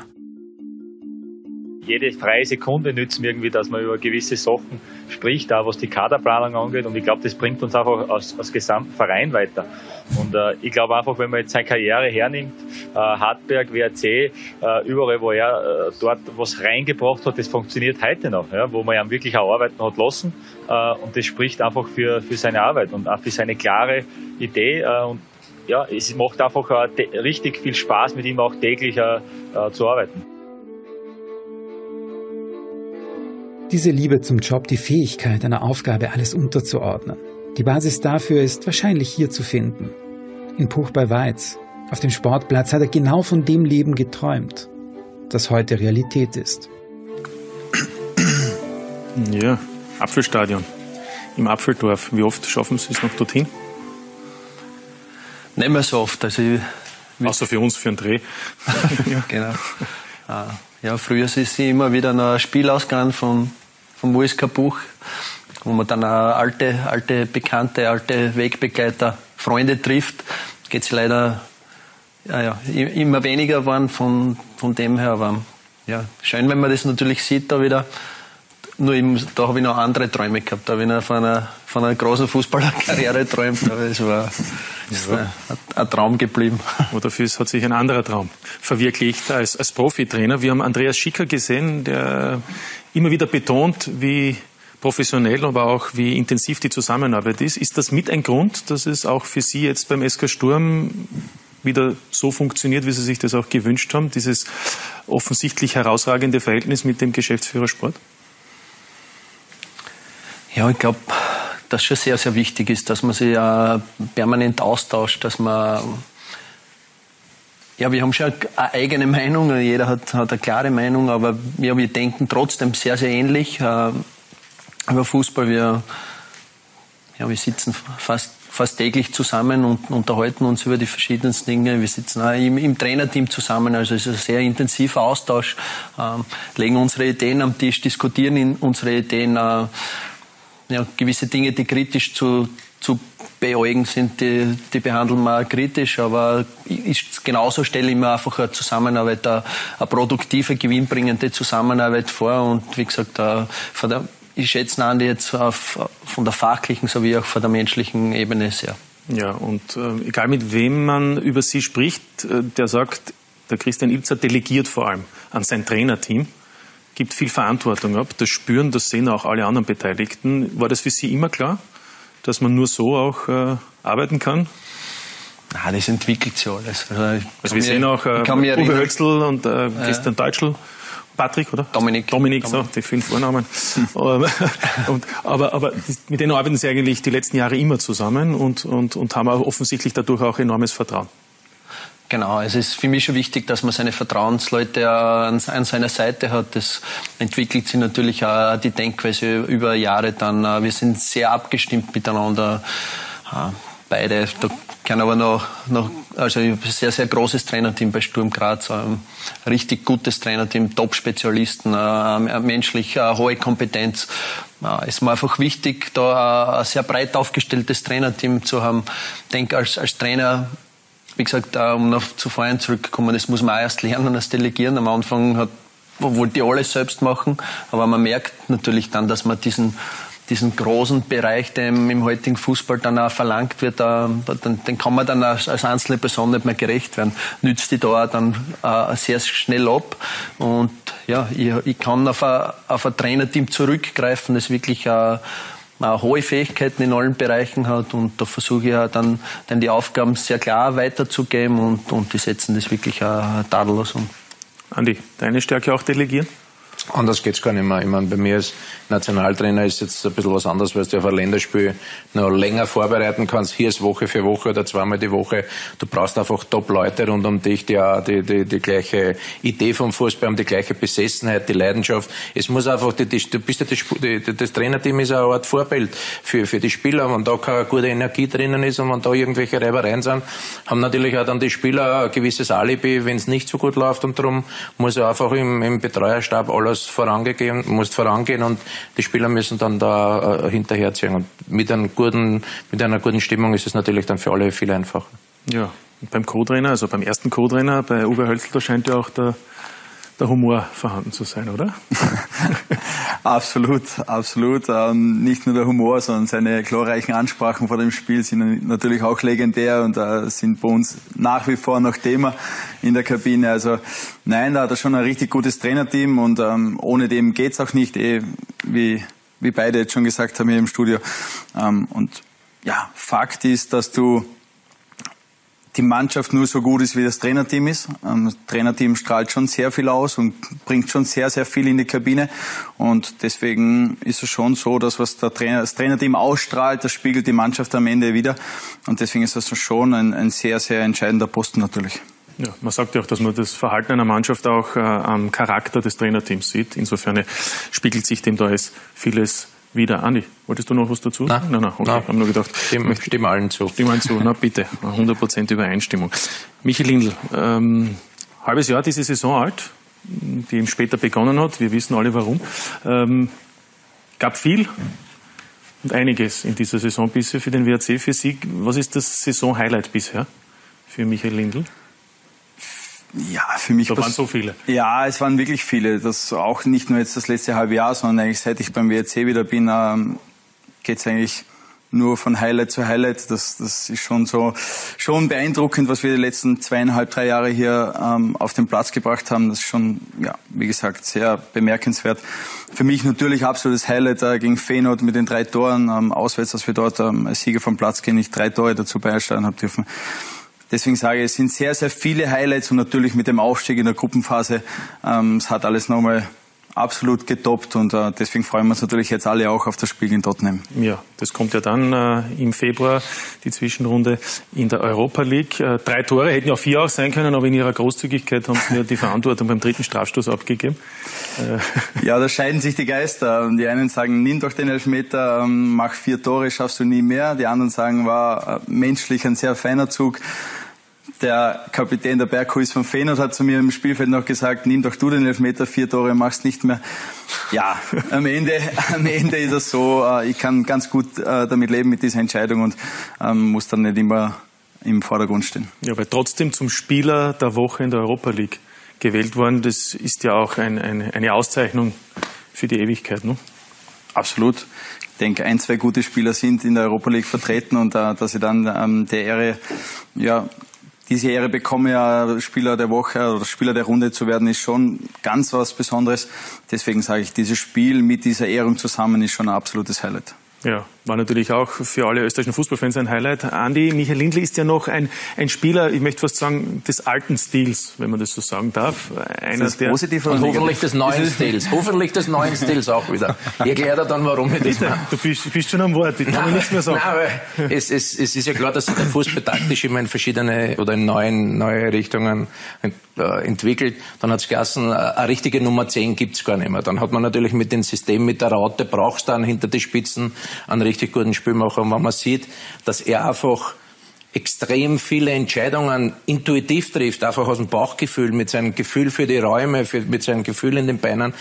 jede freie Sekunde nützen wir irgendwie, dass man über gewisse Sachen spricht, auch was die Kaderplanung angeht. Und ich glaube, das bringt uns einfach als, als gesamten Verein weiter. Und äh, ich glaube einfach, wenn man jetzt seine Karriere hernimmt, äh, Hartberg, WRC, äh, überall, wo er äh, dort was reingebracht hat, das funktioniert heute noch, ja, wo man ja wirklich auch arbeiten hat lassen. Äh, und das spricht einfach für, für seine Arbeit und auch für seine klare Idee. Äh, und ja, es macht einfach äh, richtig viel Spaß, mit ihm auch täglich zu arbeiten. Diese Liebe zum Job, die Fähigkeit, einer Aufgabe alles unterzuordnen. Die Basis dafür ist wahrscheinlich hier zu finden. In Puch bei Weiz, auf dem Sportplatz, hat er genau von dem Leben geträumt, das heute Realität ist. Ja, Apfelstadion im Apfeldorf. Wie oft schaffen Sie es noch dorthin? Nicht mehr so oft. Also Außer für uns, für einen Dreh. ja. Genau. Ah. Ja, früher ist sie immer wieder ein Spiel ausgegangen vom, vom USK Buch, wo man dann alte, alte Bekannte, alte Wegbegleiter, Freunde trifft. Geht es leider ja, ja, immer weniger geworden von, von dem her. Aber ja, schön, wenn man das natürlich sieht, da wieder. Nur eben, da habe ich noch andere Träume gehabt. Da habe ich noch von einer, von einer großen Fußballerkarriere geträumt. Aber es war ist ja. ein, ein, Traum geblieben. Oder für hat sich ein anderer Traum verwirklicht als, als Profitrainer. Wir haben Andreas Schicker gesehen, der immer wieder betont, wie professionell, aber auch wie intensiv die Zusammenarbeit ist. Ist das mit ein Grund, dass es auch für Sie jetzt beim SK Sturm wieder so funktioniert, wie Sie sich das auch gewünscht haben, dieses offensichtlich herausragende Verhältnis mit dem Geschäftsführer Sport? Ja, ich glaube, dass schon sehr, sehr wichtig ist, dass man sich ja permanent austauscht, dass man ja, wir haben schon eine eigene Meinung, jeder hat, hat eine klare Meinung, aber ja, wir denken trotzdem sehr, sehr ähnlich äh, über Fußball. Wir, ja, wir sitzen fast, fast täglich zusammen und unterhalten uns über die verschiedensten Dinge. Wir sitzen auch im, im Trainerteam zusammen, also es ist ein sehr intensiver Austausch, äh, legen unsere Ideen am Tisch, diskutieren unsere Ideen, äh, ja, gewisse Dinge, die kritisch zu, zu beäugen sind, die, die behandeln wir auch aber ist, genauso stelle ich mir einfach eine Zusammenarbeit, eine, eine produktive, gewinnbringende Zusammenarbeit vor und wie gesagt, von der, ich schätze Andi jetzt auf, von der fachlichen sowie auch von der menschlichen Ebene sehr. Ja, und äh, egal mit wem man über sie spricht, äh, der sagt, der Christian Ilzer delegiert vor allem an sein Trainerteam gibt viel Verantwortung ab. Das spüren, das sehen auch alle anderen Beteiligten. War das für Sie immer klar, dass man nur so auch äh, arbeiten kann? Nein, das entwickelt sich alles. Also, also wir sehen auch äh, Uwe Hölzl und äh, Christian. Deutschl. Patrick, oder? Dominik. Dominik, Dominik. so, die fünf Vornamen. und, aber aber mit denen arbeiten Sie eigentlich die letzten Jahre immer zusammen und, und, und haben auch offensichtlich dadurch auch enormes Vertrauen. Genau, es ist für mich schon wichtig, dass man seine Vertrauensleute an, seiner Seite hat. Das entwickelt sich natürlich auch die Denkweise über Jahre dann. Äh, wir sind sehr abgestimmt miteinander. Äh, beide, da kann aber noch, noch also ein sehr, sehr großes Trainerteam bei Sturm Graz, ein richtig gutes Trainerteam, Top-Spezialisten, äh, menschlich hohe Kompetenz. Es ist mir einfach wichtig, da ein sehr breit aufgestelltes Trainerteam zu haben. Ich denke, als, als Trainer wie gesagt, um noch zu vorhin zurückzukommen, das muss man auch erst lernen, das Delegieren. Am Anfang hat, wollte ich alles selbst machen, aber man merkt natürlich dann, dass man diesen, diesen großen Bereich, der im heutigen Fußball dann auch verlangt wird, den kann man dann als, einzelne Person nicht mehr gerecht werden. Nützt die da dann äh, sehr schnell ab. Und ja, ich, ich kann auf ein, auf ein Trainerteam zurückgreifen, das wirklich äh, hohe Fähigkeiten in allen Bereichen hat und da versuche ich ja dann, dann die Aufgaben sehr klar weiterzugeben und, und die setzen das wirklich auch tadellos um. Andi, deine Stärke auch delegieren? Anders geht's gar nicht mehr. Ich meine, bei mir als Nationaltrainer ist jetzt ein bisschen was anderes, weil du auf ein Länderspiel noch länger vorbereiten kannst. Hier ist Woche für Woche oder zweimal die Woche. Du brauchst einfach Top-Leute rund um dich, die auch die, die, die gleiche Idee vom Fußball haben, die gleiche Besessenheit, die Leidenschaft. Es muss einfach, die, die, du bist ja das, die, das Trainerteam ist eine Art Vorbild für, für die Spieler. Wenn da keine gute Energie drinnen ist und wenn da irgendwelche Reibereien sind, haben natürlich auch dann die Spieler ein gewisses Alibi, wenn es nicht so gut läuft und darum muss einfach im, im Betreuerstab alles alles vorangegeben, musst vorangehen und die Spieler müssen dann da äh, hinterherziehen. Und mit, einem guten, mit einer guten Stimmung ist es natürlich dann für alle viel einfacher. Ja, beim Co-Trainer, also beim ersten Co-Trainer, bei Uwe Hölzl, da scheint ja auch der, der Humor vorhanden zu sein, oder? absolut, absolut. Ähm, nicht nur der Humor, sondern seine glorreichen Ansprachen vor dem Spiel sind natürlich auch legendär und äh, sind bei uns nach wie vor noch Thema in der Kabine. Also nein, da hat er schon ein richtig gutes Trainerteam und ähm, ohne dem geht's auch nicht, eh, wie, wie beide jetzt schon gesagt haben hier im Studio. Ähm, und ja, Fakt ist, dass du die Mannschaft nur so gut ist, wie das Trainerteam ist. Ähm, das Trainerteam strahlt schon sehr viel aus und bringt schon sehr, sehr viel in die Kabine. Und deswegen ist es schon so, dass was der Trainer, das Trainerteam ausstrahlt, das spiegelt die Mannschaft am Ende wieder. Und deswegen ist das schon ein, ein sehr, sehr entscheidender Posten natürlich. Ja, man sagt ja auch, dass man das Verhalten einer Mannschaft auch äh, am Charakter des Trainerteams sieht. Insofern spiegelt sich dem da jetzt vieles wieder. Andi, wolltest du noch was dazu? Nein, nein, nein okay. nein. Ich habe nur gedacht, stimme, stimme allen zu. Stimme allen zu, na bitte, 100% Übereinstimmung. Michael Lindl, ähm, halbes Jahr diese Saison alt, die eben später begonnen hat. Wir wissen alle warum. Ähm, gab viel und einiges in dieser Saison bisher für den WRC, für Sie. Was ist das Saison-Highlight bisher für Michael Lindl? Ja, für mich. Da waren so viele. Ja, es waren wirklich viele. Das auch nicht nur jetzt das letzte halbe Jahr, sondern eigentlich seit ich beim WRC wieder bin, ähm, geht es eigentlich nur von Highlight zu Highlight. Das, das ist schon so schon beeindruckend, was wir die letzten zweieinhalb, drei Jahre hier ähm, auf den Platz gebracht haben. Das ist schon, ja, wie gesagt, sehr bemerkenswert. Für mich natürlich absolutes Highlight äh, gegen Feyenoord mit den drei Toren ähm, auswärts, dass wir dort ähm, als Sieger vom Platz gehen, ich drei Tore dazu beisteuern habe dürfen. Deswegen sage ich, es sind sehr, sehr viele Highlights und natürlich mit dem Aufstieg in der Gruppenphase, ähm, es hat alles nochmal absolut getoppt und äh, deswegen freuen wir uns natürlich jetzt alle auch auf das Spiel in Tottenham. Ja, das kommt ja dann äh, im Februar, die Zwischenrunde in der Europa League. Äh, drei Tore hätten ja auch vier auch sein können, aber in ihrer Großzügigkeit haben sie mir die Verantwortung beim dritten Strafstoß abgegeben. Äh. Ja, da scheiden sich die Geister. Die einen sagen, nimm doch den Elfmeter, ähm, mach vier Tore, schaffst du nie mehr. Die anderen sagen, war äh, menschlich ein sehr feiner Zug der Kapitän der Berghuis von Feyenoord hat zu mir im Spielfeld noch gesagt, nimm doch du den Elfmeter, vier Tore machst nicht mehr. Ja, am Ende, am Ende ist es so, äh, ich kann ganz gut äh, damit leben mit dieser Entscheidung und ähm, muss dann nicht immer im Vordergrund stehen. Ja, aber trotzdem zum Spieler der Woche in der Europa League gewählt worden, das ist ja auch ein, ein, eine Auszeichnung für die Ewigkeit, ne? Absolut. Ich denke, ein, zwei gute Spieler sind in der Europa League vertreten und äh, dass sie dann ähm, der Ehre ja, diese Ehre bekomme, ja Spieler der Woche oder Spieler der Runde zu werden, ist schon ganz was Besonderes. Deswegen sage ich, dieses Spiel mit dieser Ehrung zusammen ist schon ein absolutes Highlight. Ja, war natürlich auch für alle österreichischen Fußballfans ein Highlight. Andi, Michael Lindl ist ja noch ein, ein Spieler, ich möchte fast sagen, des alten Stils, wenn man das so sagen darf. Einer, das der, positiv und hoffentlich des neuen Stils. Hoffentlich des neuen Stils auch wieder. Ich erkläre dir dann, warum ich das mache. Du bist, bist schon am Wort, ich kann nein, nichts mehr sagen. Nein, es, es, es ist ja klar, dass sich der Fußball taktisch immer in verschiedene oder in neuen, neue Richtungen äh, entwickelt. Dann hat es geheißen, äh, eine richtige Nummer 10 gibt's gar nicht mehr. Dann hat man natürlich mit dem System, mit der Raute, brauchst du dann hinter die Spitzen einen richtig guten Spielmacher. Und wenn man sieht, dass er einfach extrem viele Entscheidungen intuitiv trifft, einfach aus dem Bauchgefühl, mit seinem Gefühl für die Räume, für, mit seinem Gefühl in den Beinen,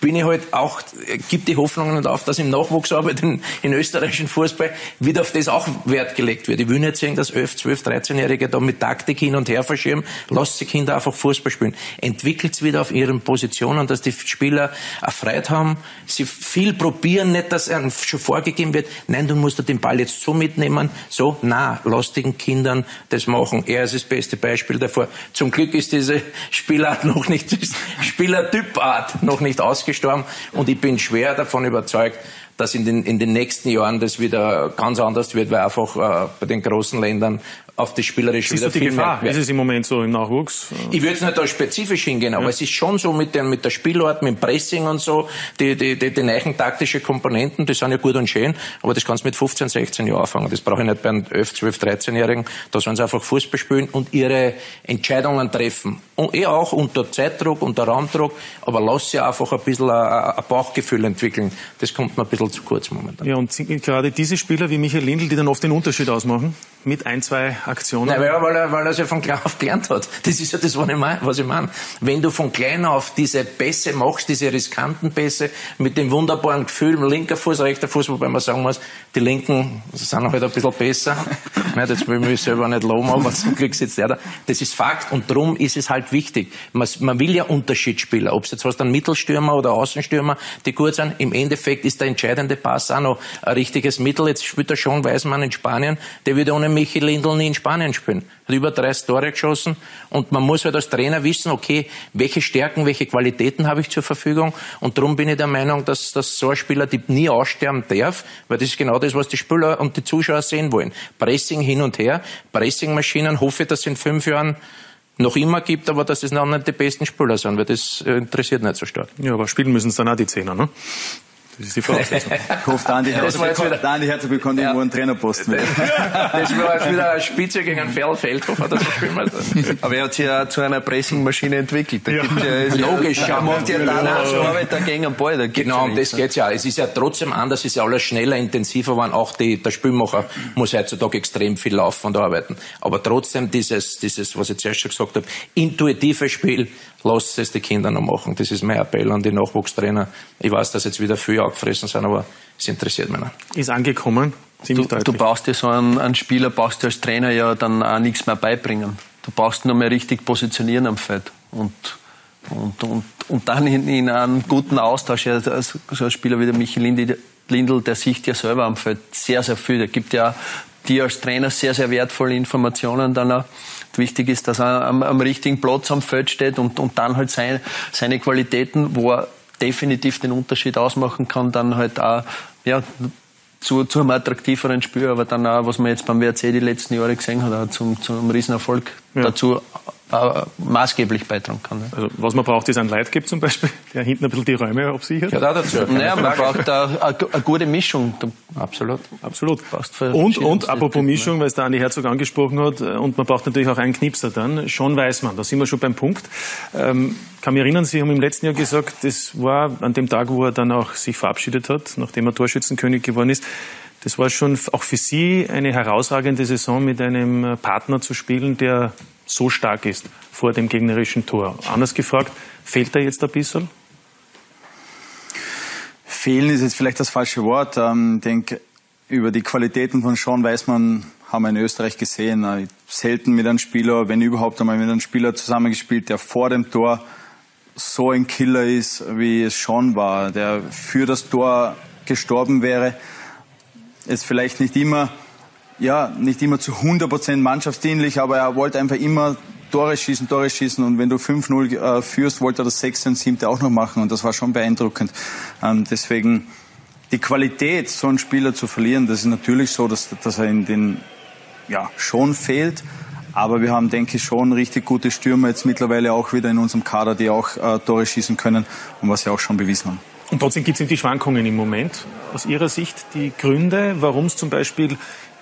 bin ich halt auch, gibt die Hoffnung nicht auf, dass im Nachwuchsarbeit in, in österreichischen Fußball wieder auf das auch Wert gelegt wird. Ich will nicht sehen, dass 11, 12, 13-Jährige da mit Taktik hin und her verschirmen. Lasst die Kinder einfach Fußball spielen. Entwickelt wieder auf ihren Positionen, dass die Spieler eine Freude haben, sie viel probieren, nicht, dass einem schon vorgegeben wird, nein, du musst den Ball jetzt so mitnehmen, so, na, lass den Kindern das machen. Er ist das beste Beispiel davor. Zum Glück ist diese Spielart noch nicht, Spielertypart noch nicht ausgegangen gestorben. Und ich bin schwer davon überzeugt, dass in den, in den nächsten Jahren das wieder ganz anders wird, weil einfach äh, bei den großen Ländern auf das Spielerische wieder viel Gefahr? Ist es im Moment so im Nachwuchs? Ich würde es nicht da spezifisch hingehen, aber ja. es ist schon so mit, den, mit der Spielart, mit dem Pressing und so, die, die, die, die neuen taktischen Komponenten, die sind ja gut und schön, aber das kannst du mit 15, 16 Jahren anfangen. Das brauche ich nicht bei einem 11, 12, 13-Jährigen. Da sollen sie einfach Fußball spielen und ihre Entscheidungen treffen. Und eh auch unter Zeitdruck, unter Raumdruck, aber lass sie einfach ein bisschen ein, ein Bauchgefühl entwickeln. Das kommt mir ein bisschen zu kurz momentan. Ja, und gerade diese Spieler wie Michael Lindl, die dann oft den Unterschied ausmachen, mit ein, zwei Aktionen? Nein, weil, weil, er, weil er es ja von klein auf gelernt hat. Das ist ja das, was ich meine. Was ich meine. Wenn du von klein auf diese Pässe machst, diese riskanten Pässe, mit dem wunderbaren Gefühl, linker Fuß, rechter Fuß, wobei man sagen muss, die Linken sind halt ein bisschen besser. Nein, das will ich mich selber nicht loben, aber zum Glück sitzt er da. Das ist Fakt und darum ist es halt wichtig. Man, man will ja Unterschiedsspieler. Ob es jetzt hast, einen Mittelstürmer oder Außenstürmer, die gut sind. Im Endeffekt ist der entscheidende Pass auch noch ein richtiges Mittel. Jetzt spielt der Sean Weismann in Spanien. Der würde ohne Michi Lindl nie in Spanien spielen. Hat über 30 Tore geschossen. Und man muss halt als Trainer wissen, okay, welche Stärken, welche Qualitäten habe ich zur Verfügung. Und darum bin ich der Meinung, dass, dass so ein Spieler die nie aussterben darf, weil das ist genau das, was die Spieler und die Zuschauer sehen wollen. Pressing hin und her, Pressingmaschinen. Hoffe, dass es in fünf Jahren noch immer gibt, aber dass es noch nicht die besten Spieler sind, weil das interessiert nicht so stark. Ja, aber spielen müssen es dann auch die Zehner, ne? Das ist die Voraussetzung. Ich hoffe, Dani Herzog bekommt ja. irgendwo einen Trainerposten. Das war jetzt wieder eine Spitze gegen einen Ferl Feldhofer, das Aber er hat sich ja zu einer Pressingmaschine entwickelt. Da ja. ja, Logisch. Er macht ja dann auch so Arbeit gegen den Ball. Genau, um das geht's ja. Es ist ja trotzdem anders, es ist ja alles schneller, intensiver geworden. Auch die, der Spielmacher muss heutzutage extrem viel laufen und arbeiten. Aber trotzdem dieses, dieses, was ich zuerst schon gesagt habe, intuitive Spiel, lasst es die Kinder noch machen. Das ist mein Appell an die Nachwuchstrainer. Ich weiß, dass jetzt wieder viel angefressen sind, aber es interessiert mich nicht. Ist angekommen. Du, du, brauchst dir so einen, einen Spieler, brauchst du als Trainer ja dann auch nichts mehr beibringen. Du brauchst nur mehr richtig positionieren am Feld. Und, und, und, und dann in, in einem guten Austausch, ja, so ein Spieler wie der Michi Lindl, der sieht ja selber am Feld sehr, sehr viel. Der gibt ja dir als Trainer sehr, sehr wertvolle Informationen dann auch. Wichtig ist, dass er am, am richtigen Platz am Feld steht und, und dann halt seine, seine Qualitäten, wo er definitiv den Unterschied ausmachen kann, dann halt auch ja, zu, zu einem attraktiveren Spiel, aber dann auch, was man jetzt beim WRC die letzten Jahre gesehen hat, auch zum, zum Riesenerfolg ja. dazu äh, maßgeblich beitragen kann. Also, was man braucht, ist ein Leitgeb zum Beispiel, der hinten ein bisschen die Räume absichert. Ja, dazu. Naja, man braucht eine, eine gute Mischung. Absolut. Absolut. Und, und apropos Mischung, weil es der Andi Herzog angesprochen hat, äh, und man braucht natürlich auch einen Knipser dann. Schon weiß man, da sind wir schon beim Punkt. Ähm, kann mich erinnern, Sie haben im letzten Jahr gesagt, das war an dem Tag, wo er dann auch sich verabschiedet hat, nachdem er Torschützenkönig geworden ist. Das war schon auch für Sie eine herausragende Saison mit einem Partner zu spielen, der so stark ist vor dem gegnerischen Tor. Anders gefragt, fehlt er jetzt ein bisschen? Fehlen ist jetzt vielleicht das falsche Wort. Ähm, ich denke, über die Qualitäten von Sean Weißmann haben wir in Österreich gesehen. Äh, selten mit einem Spieler, wenn überhaupt einmal mit einem Spieler zusammengespielt, der vor dem Tor so ein Killer ist, wie es Sean war, der für das Tor gestorben wäre. Es vielleicht nicht immer ja, nicht immer zu 100% mannschaftsdienlich, aber er wollte einfach immer Tore schießen, Tore schießen und wenn du 5-0 äh, führst, wollte er das 6. und 7. auch noch machen und das war schon beeindruckend. Ähm, deswegen die Qualität, so einen Spieler zu verlieren, das ist natürlich so, dass, dass er in den, ja, schon fehlt. Aber wir haben, denke ich, schon richtig gute Stürmer jetzt mittlerweile auch wieder in unserem Kader, die auch äh, Tore schießen können und was sie auch schon bewiesen haben. Und trotzdem gibt es die Schwankungen im Moment. Aus Ihrer Sicht die Gründe, warum es zum Beispiel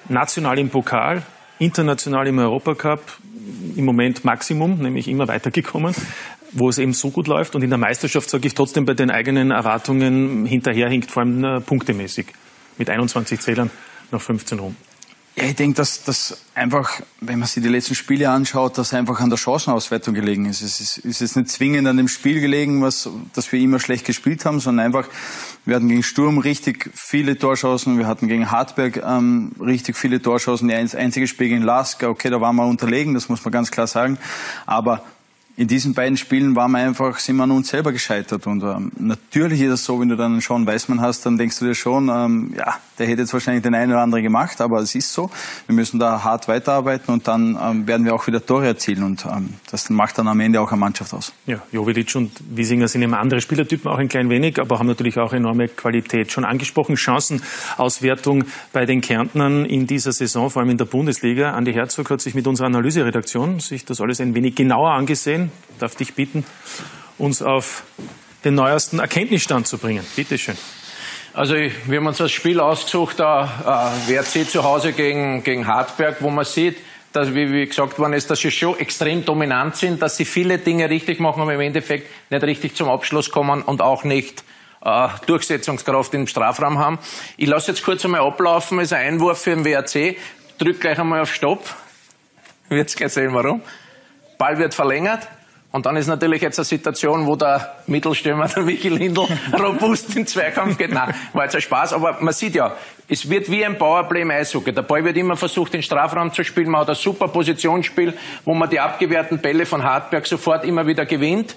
national im Pokal, international im Europacup im Moment Maximum, nämlich immer weitergekommen, wo es eben so gut läuft. Und in der Meisterschaft, sage ich trotzdem, bei den eigenen Erwartungen hinterherhinkt, vor allem äh, punktemäßig, mit 21 Zählern nach 15 Runden. Ja, ich denke, dass das einfach, wenn man sich die letzten Spiele anschaut, dass einfach an der Chancenauswertung gelegen ist. Es ist, ist jetzt nicht zwingend an dem Spiel gelegen, was, dass wir immer schlecht gespielt haben, sondern einfach, wir hatten gegen Sturm richtig viele Torschancen, wir hatten gegen Hartberg ähm, richtig viele Torschancen. Das einzige Spiel gegen Lasker, okay, da waren wir unterlegen, das muss man ganz klar sagen. Aber in diesen beiden Spielen waren wir einfach, sind wir an uns selber gescheitert. Und ähm, natürlich ist es so, wenn du dann schon Weißmann hast, dann denkst du dir schon, ähm, ja, der hätte jetzt wahrscheinlich den einen oder anderen gemacht, aber es ist so. Wir müssen da hart weiterarbeiten und dann ähm, werden wir auch wieder Tore erzielen. Und ähm, das macht dann am Ende auch eine Mannschaft aus. Ja, Jovic und Wiesinger sind eben andere Spielertypen, auch ein klein wenig, aber haben natürlich auch enorme Qualität. Schon angesprochen, Chancenauswertung bei den Kärntnern in dieser Saison, vor allem in der Bundesliga. Andi Herzog hat sich mit unserer Analyseredaktion sich das alles ein wenig genauer angesehen darf dich bitten, uns auf den neuesten Erkenntnisstand zu bringen. Bitte schön. Also wir haben uns das Spiel ausgesucht, da äh, WRC zu Hause gegen, gegen Hartberg, wo man sieht, dass, wie, wie gesagt worden ist, dass sie schon extrem dominant sind, dass sie viele Dinge richtig machen, aber im Endeffekt nicht richtig zum Abschluss kommen und auch nicht äh, Durchsetzungskraft im Strafraum haben. Ich lasse jetzt kurz einmal ablaufen, ist ein Einwurf für den WRC, drück gleich einmal auf Stopp. Wird gleich sehen, warum. Ball wird verlängert. Und dann ist natürlich jetzt eine Situation, wo der Mittelstürmer, der Michi Lindl, robust in Zweikampf geht. Nein, war jetzt ein Spaß. Aber man sieht ja, es wird wie ein Powerplay im Eishockey. Der Ball wird immer versucht, den Strafraum zu spielen. Man hat ein super Positionsspiel, wo man die abgewehrten Bälle von Hartberg sofort immer wieder gewinnt.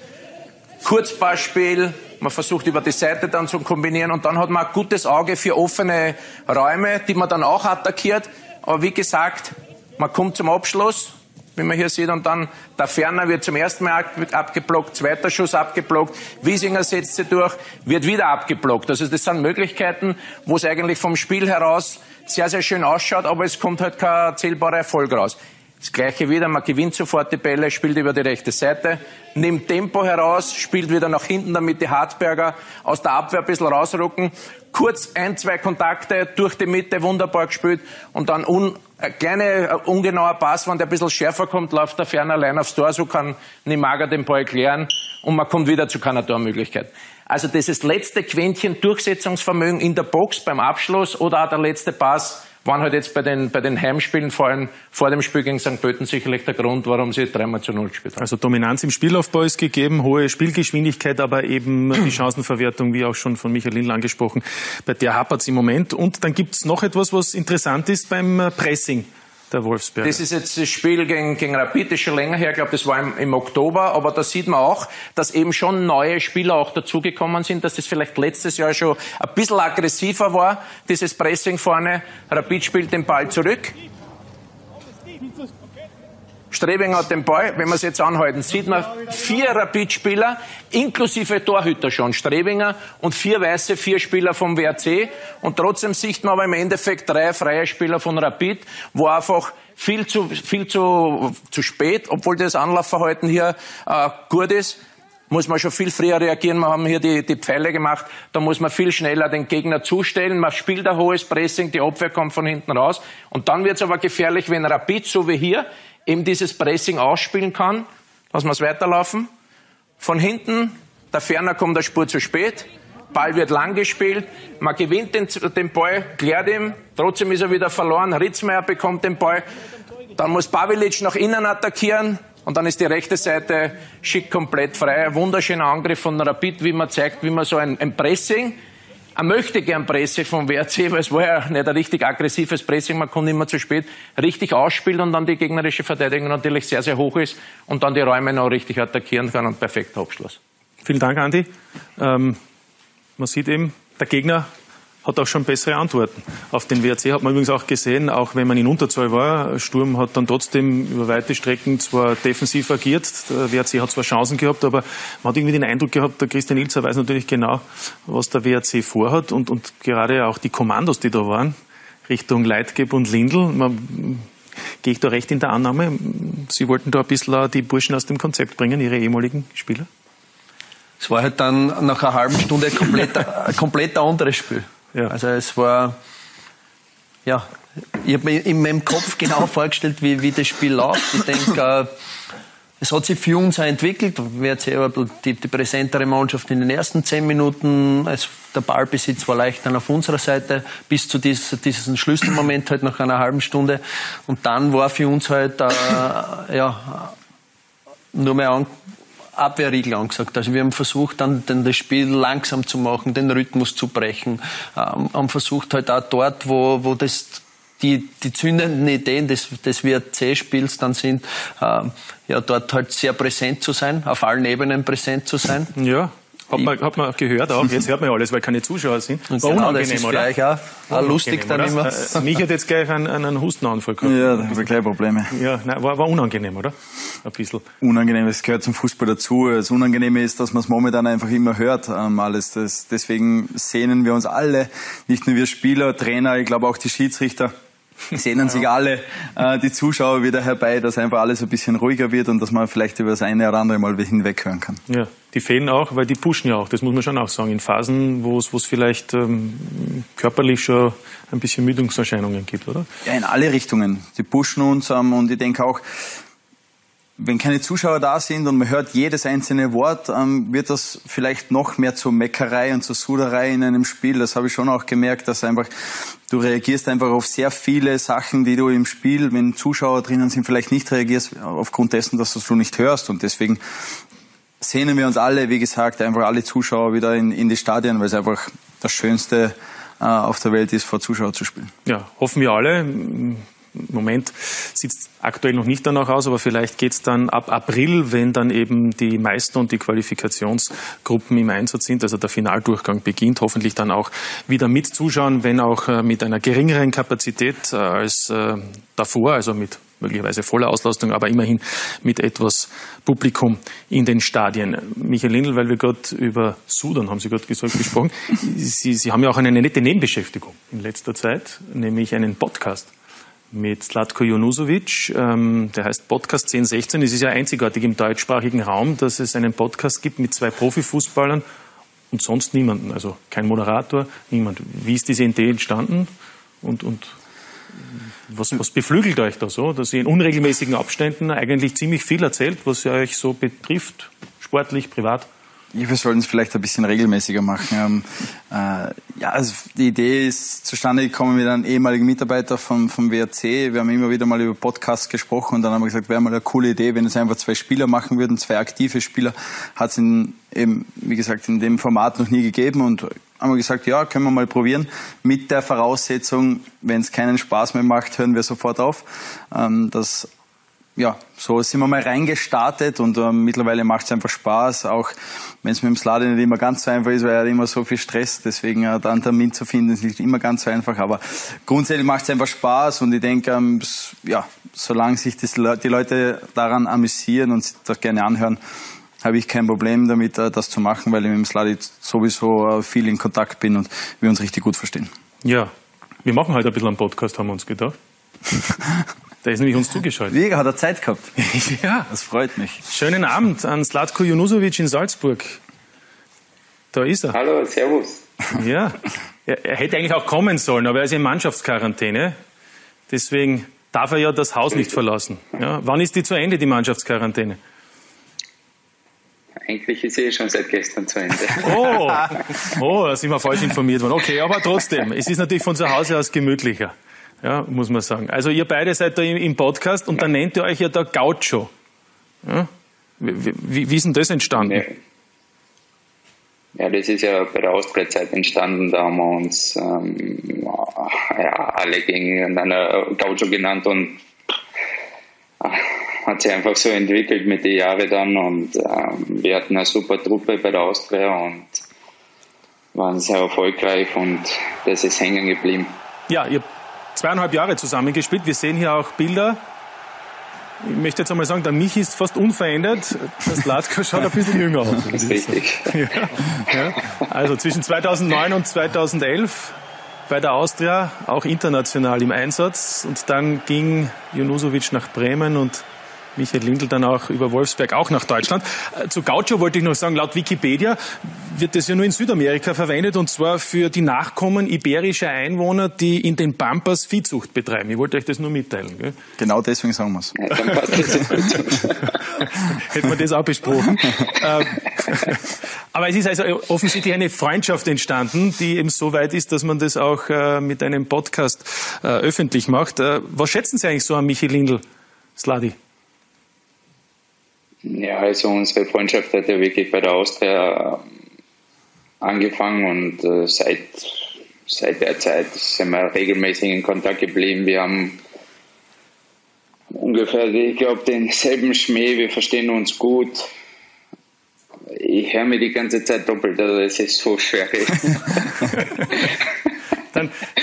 Kurzpassspiel, man versucht über die Seite dann zu kombinieren und dann hat man ein gutes Auge für offene Räume, die man dann auch attackiert. Aber wie gesagt, man kommt zum Abschluss, wie man hier sieht, und dann der Ferner wird zum ersten Mal abgeblockt, zweiter Schuss abgeblockt, Wiesinger setzt sie durch, wird wieder abgeblockt. Also das sind Möglichkeiten, wo es eigentlich vom Spiel heraus sehr, sehr schön ausschaut, aber es kommt halt kein zählbarer Erfolg raus. Das gleiche wieder, man gewinnt sofort die Bälle, spielt über die rechte Seite, nimmt Tempo heraus, spielt wieder nach hinten, damit die Hartberger aus der Abwehr ein bisschen rausrücken. Kurz ein, zwei Kontakte durch die Mitte, wunderbar gespielt und dann un, ein kleiner, ungenauer Pass, wenn der ein bisschen schärfer kommt, läuft der Ferner allein aufs Tor, so kann Nimaga den Ball klären und man kommt wieder zu keiner Tormöglichkeit. Also dieses letzte Quäntchen Durchsetzungsvermögen in der Box beim Abschluss oder auch der letzte Pass, waren halt jetzt bei den, bei den Heimspielen, vor allem vor dem Spiel gegen St. Pölten, sicherlich der Grund, warum sie dreimal zu null gespielt haben. Also Dominanz im Spielaufbau ist gegeben, hohe Spielgeschwindigkeit, aber eben die Chancenverwertung, wie auch schon von Michael Lindl angesprochen, bei der hapert es im Moment. Und dann gibt es noch etwas, was interessant ist beim Pressing der Wolfsberger. Das ist jetzt das Spiel gegen, gegen Rapid, ist schon länger her, ich glaube, das war im, im, Oktober, aber da sieht man auch, dass eben schon neue Spieler auch dazugekommen sind, dass das vielleicht letztes Jahr schon ein bisschen aggressiver war, dieses Pressing vorne. Rapid spielt den Ball zurück. Strebing hat den Ball, wenn wir es jetzt anhalten, sieht man vier Rapid-Spieler, inklusive Torhüter schon, Strebinger und vier weiße, vier Spieler vom WRC. Und trotzdem sieht man aber im Endeffekt drei freie Spieler von Rapid, wo einfach viel zu, viel zu, zu spät, obwohl das Anlaufverhalten hier äh, gut ist, muss man schon viel früher reagieren. Wir haben hier die, die Pfeile gemacht. Da muss man viel schneller den Gegner zustellen. Man spielt ein hohes Pressing, die Abwehr kommt von hinten raus. Und dann wird es aber gefährlich, wenn Rapid, so wie hier, eben dieses Pressing ausspielen kann. Lassen wir es weiterlaufen. Von hinten, der Ferner kommt der Spur zu spät. Ball wird lang gespielt. Man gewinnt den, den Ball, klärt ihn. Trotzdem ist er wieder verloren. Ritzmeier bekommt den Ball. Dann muss Pavilic nach innen attackieren. Und dann ist die rechte Seite schick komplett frei. Wunderschöner Angriff von Rapid, wie man zeigt, wie man so ein, ein Pressing er möchte gern Presse vom WRC, weil es war ja nicht ein richtig aggressives Pressing, man kommt immer zu spät, richtig ausspielt und dann die gegnerische Verteidigung natürlich sehr, sehr hoch ist und dann die Räume noch richtig attackieren kann und perfekter Abschluss. Vielen Dank, Andi. Ähm, man sieht eben, der Gegner hat auch schon bessere Antworten. Auf den WRC hat man übrigens auch gesehen, auch wenn man in Unterzahl war, Sturm hat dann trotzdem über weite Strecken zwar defensiv agiert, der WRC hat zwar Chancen gehabt, aber man hat irgendwie den Eindruck gehabt, der Christian Ilzer weiß natürlich genau, was der WRC vorhat und, und gerade auch die Kommandos, die da waren, Richtung Leitgeb und Lindl, man, gehe ich da recht in der Annahme, Sie wollten da ein bisschen die Burschen aus dem Konzept bringen, Ihre ehemaligen Spieler? Es war halt dann nach einer halben Stunde komplett, ein komplett anderes Spiel. Ja. Also es war, ja, ich habe mir in meinem Kopf genau vorgestellt, wie, wie das Spiel läuft. Ich denke, äh, es hat sich für uns auch entwickelt. Wir hatten die, die präsentere Mannschaft in den ersten zehn Minuten. Es, der Ballbesitz war leicht dann auf unserer Seite bis zu dies, diesem Schlüsselmoment halt nach einer halben Stunde. Und dann war für uns halt äh, ja, nur mehr an, Abwehrriegel angesagt. Also wir haben versucht, dann, das Spiel langsam zu machen, den Rhythmus zu brechen. Ähm, haben versucht halt auch dort, wo, wo das die, die zündenden Ideen des, des WRC-Spiels dann sind, ähm, ja, dort halt sehr präsent zu sein, auf allen Ebenen präsent zu sein. Ja, hat man, hat man gehört auch, jetzt hört man alles, weil keine Zuschauer sind. War genau, unangenehm, das ist oder? Gleich auch, auch lustig dann immer. Äh, mich hat jetzt gleich einen, einen Hustenanfall gehabt. Ja, da habe ich gleich Probleme. Ja, nein, war, war unangenehm, oder? Ein bisschen. Unangenehm, es gehört zum Fußball dazu. Das Unangenehme ist, dass man es momentan einfach immer hört, ähm, alles. Das, deswegen sehnen wir uns alle, nicht nur wir Spieler, Trainer, ich glaube auch die Schiedsrichter, sehnen sich alle äh, die Zuschauer wieder herbei, dass einfach alles ein bisschen ruhiger wird und dass man vielleicht über das eine oder andere mal hinweghören kann. Ja, die fehlen auch, weil die pushen ja auch, das muss man schon auch sagen, in Phasen, wo es vielleicht ähm, körperlich schon ein bisschen Müdungserscheinungen gibt, oder? Ja, in alle Richtungen. Die pushen uns ähm, und ich denke auch, wenn keine Zuschauer da sind und man hört jedes einzelne Wort, ähm, wird das vielleicht noch mehr zur Meckerei und zur Suderei in einem Spiel. Das habe ich schon auch gemerkt, dass einfach du reagierst einfach auf sehr viele Sachen, die du im Spiel, wenn Zuschauer drinnen sind, vielleicht nicht reagierst, aufgrund dessen, dass du es nicht hörst. Und deswegen sehnen wir uns alle, wie gesagt, einfach alle Zuschauer wieder in, in die Stadien, weil es einfach das Schönste äh, auf der Welt ist, vor Zuschauern zu spielen. Ja, hoffen wir alle. Im Moment sieht es aktuell noch nicht danach aus, aber vielleicht geht es dann ab April, wenn dann eben die Meister- und die Qualifikationsgruppen im Einsatz sind, also der Finaldurchgang beginnt, hoffentlich dann auch wieder mit Zuschauen, wenn auch äh, mit einer geringeren Kapazität äh, als äh, davor, also mit möglicherweise voller Auslastung, aber immerhin mit etwas Publikum in den Stadien. Michael Lindl, weil wir gerade über Sudan, haben Sie gerade gesagt, gesprochen. Sie, Sie haben ja auch eine nette Nebenbeschäftigung in letzter Zeit, nämlich einen Podcast mit Slatko Jonusovic. Ähm, der heißt Podcast 1016. Es ist ja einzigartig im deutschsprachigen Raum, dass es einen Podcast gibt mit zwei Profifußballern und sonst niemanden. Also kein Moderator, niemand. Wie ist diese Idee entstanden? Und, und was, was beflügelt euch da so, dass ihr in unregelmäßigen Abständen eigentlich ziemlich viel erzählt, was euch so betrifft, sportlich, privat? Ja, wir sollten es vielleicht ein bisschen regelmäßiger machen. Ähm, äh, ja, also die Idee ist zustande gekommen mit einem ehemaligen Mitarbeiter vom, vom WRC. Wir haben immer wieder mal über Podcasts gesprochen und dann haben wir gesagt, wäre mal eine coole Idee, wenn es einfach zwei Spieler machen würden, zwei aktive Spieler. Hat es eben, wie gesagt, in dem Format noch nie gegeben und haben wir gesagt, ja, können wir mal probieren. Mit der Voraussetzung, wenn es keinen Spaß mehr macht, hören wir sofort auf. Ähm, das ja, so sind wir mal reingestartet und ähm, mittlerweile macht es einfach Spaß, auch wenn es mit dem Slade nicht immer ganz so einfach ist, weil er hat immer so viel Stress, deswegen äh, da einen Termin zu finden ist nicht immer ganz so einfach, aber grundsätzlich macht es einfach Spaß und ich denke, ähm, ja, solange sich das, die Leute daran amüsieren und das gerne anhören, habe ich kein Problem damit, äh, das zu machen, weil ich mit dem Sladi sowieso äh, viel in Kontakt bin und wir uns richtig gut verstehen. Ja, wir machen halt ein bisschen einen Podcast, haben wir uns gedacht. Der ist nämlich uns zugeschaltet. Wie, hat er Zeit gehabt? ja. Das freut mich. Schönen Abend an Slatko Junusovic in Salzburg. Da ist er. Hallo, servus. Ja, er, er hätte eigentlich auch kommen sollen, aber er ist in Mannschaftsquarantäne. Deswegen darf er ja das Haus nicht verlassen. Ja, wann ist die zu Ende, die Mannschaftsquarantäne? Eigentlich ist sie eh schon seit gestern zu Ende. Oh, oh da sind wir falsch informiert worden. Okay, aber trotzdem, es ist natürlich von zu Hause aus gemütlicher ja, muss man sagen. Also ihr beide seid da im, Podcast und dann nennt ihr euch ja der Gaucho. Ja? Wie, wie, wie, ist denn das entstanden? Ja. ja das ist ja bei der Austria-Zeit entstanden. Da haben wir uns ähm, ja, alle gegeneinander Gaucho genannt und äh, hat sich einfach so entwickelt mit den Jahren dann und ähm, wir hatten eine super Truppe bei der Austria und waren sehr erfolgreich und das ist hängen geblieben. Ja, ihr zweieinhalb Jahre zusammengespielt. Wir sehen hier auch Bilder. Ich möchte jetzt einmal sagen, der Mich ist fast unverändert. Das Latko schaut ein bisschen jünger aus. Das ist richtig. Ja, ja. Also zwischen 2009 und 2011 bei der Austria, auch international im Einsatz. Und dann ging Junusovic nach Bremen und Michael Lindl dann auch über Wolfsberg auch nach Deutschland. Äh, zu Gaucho wollte ich noch sagen, laut Wikipedia wird das ja nur in Südamerika verwendet und zwar für die Nachkommen iberischer Einwohner, die in den Pampas Viehzucht betreiben. Ich wollte euch das nur mitteilen. Gell? Genau deswegen sagen wir es. Hätten wir das auch besprochen. Ähm, aber es ist also offensichtlich eine Freundschaft entstanden, die eben so weit ist, dass man das auch äh, mit einem Podcast äh, öffentlich macht. Was schätzen Sie eigentlich so an Michael Lindl, Sladi? Ja, also unsere Freundschaft hat ja wirklich bei der Austria ähm, angefangen und äh, seit, seit der Zeit sind wir regelmäßig in Kontakt geblieben. Wir haben ungefähr, ich glaube, denselben Schmäh, wir verstehen uns gut. Ich höre mir die ganze Zeit doppelt, also es ist so schwer.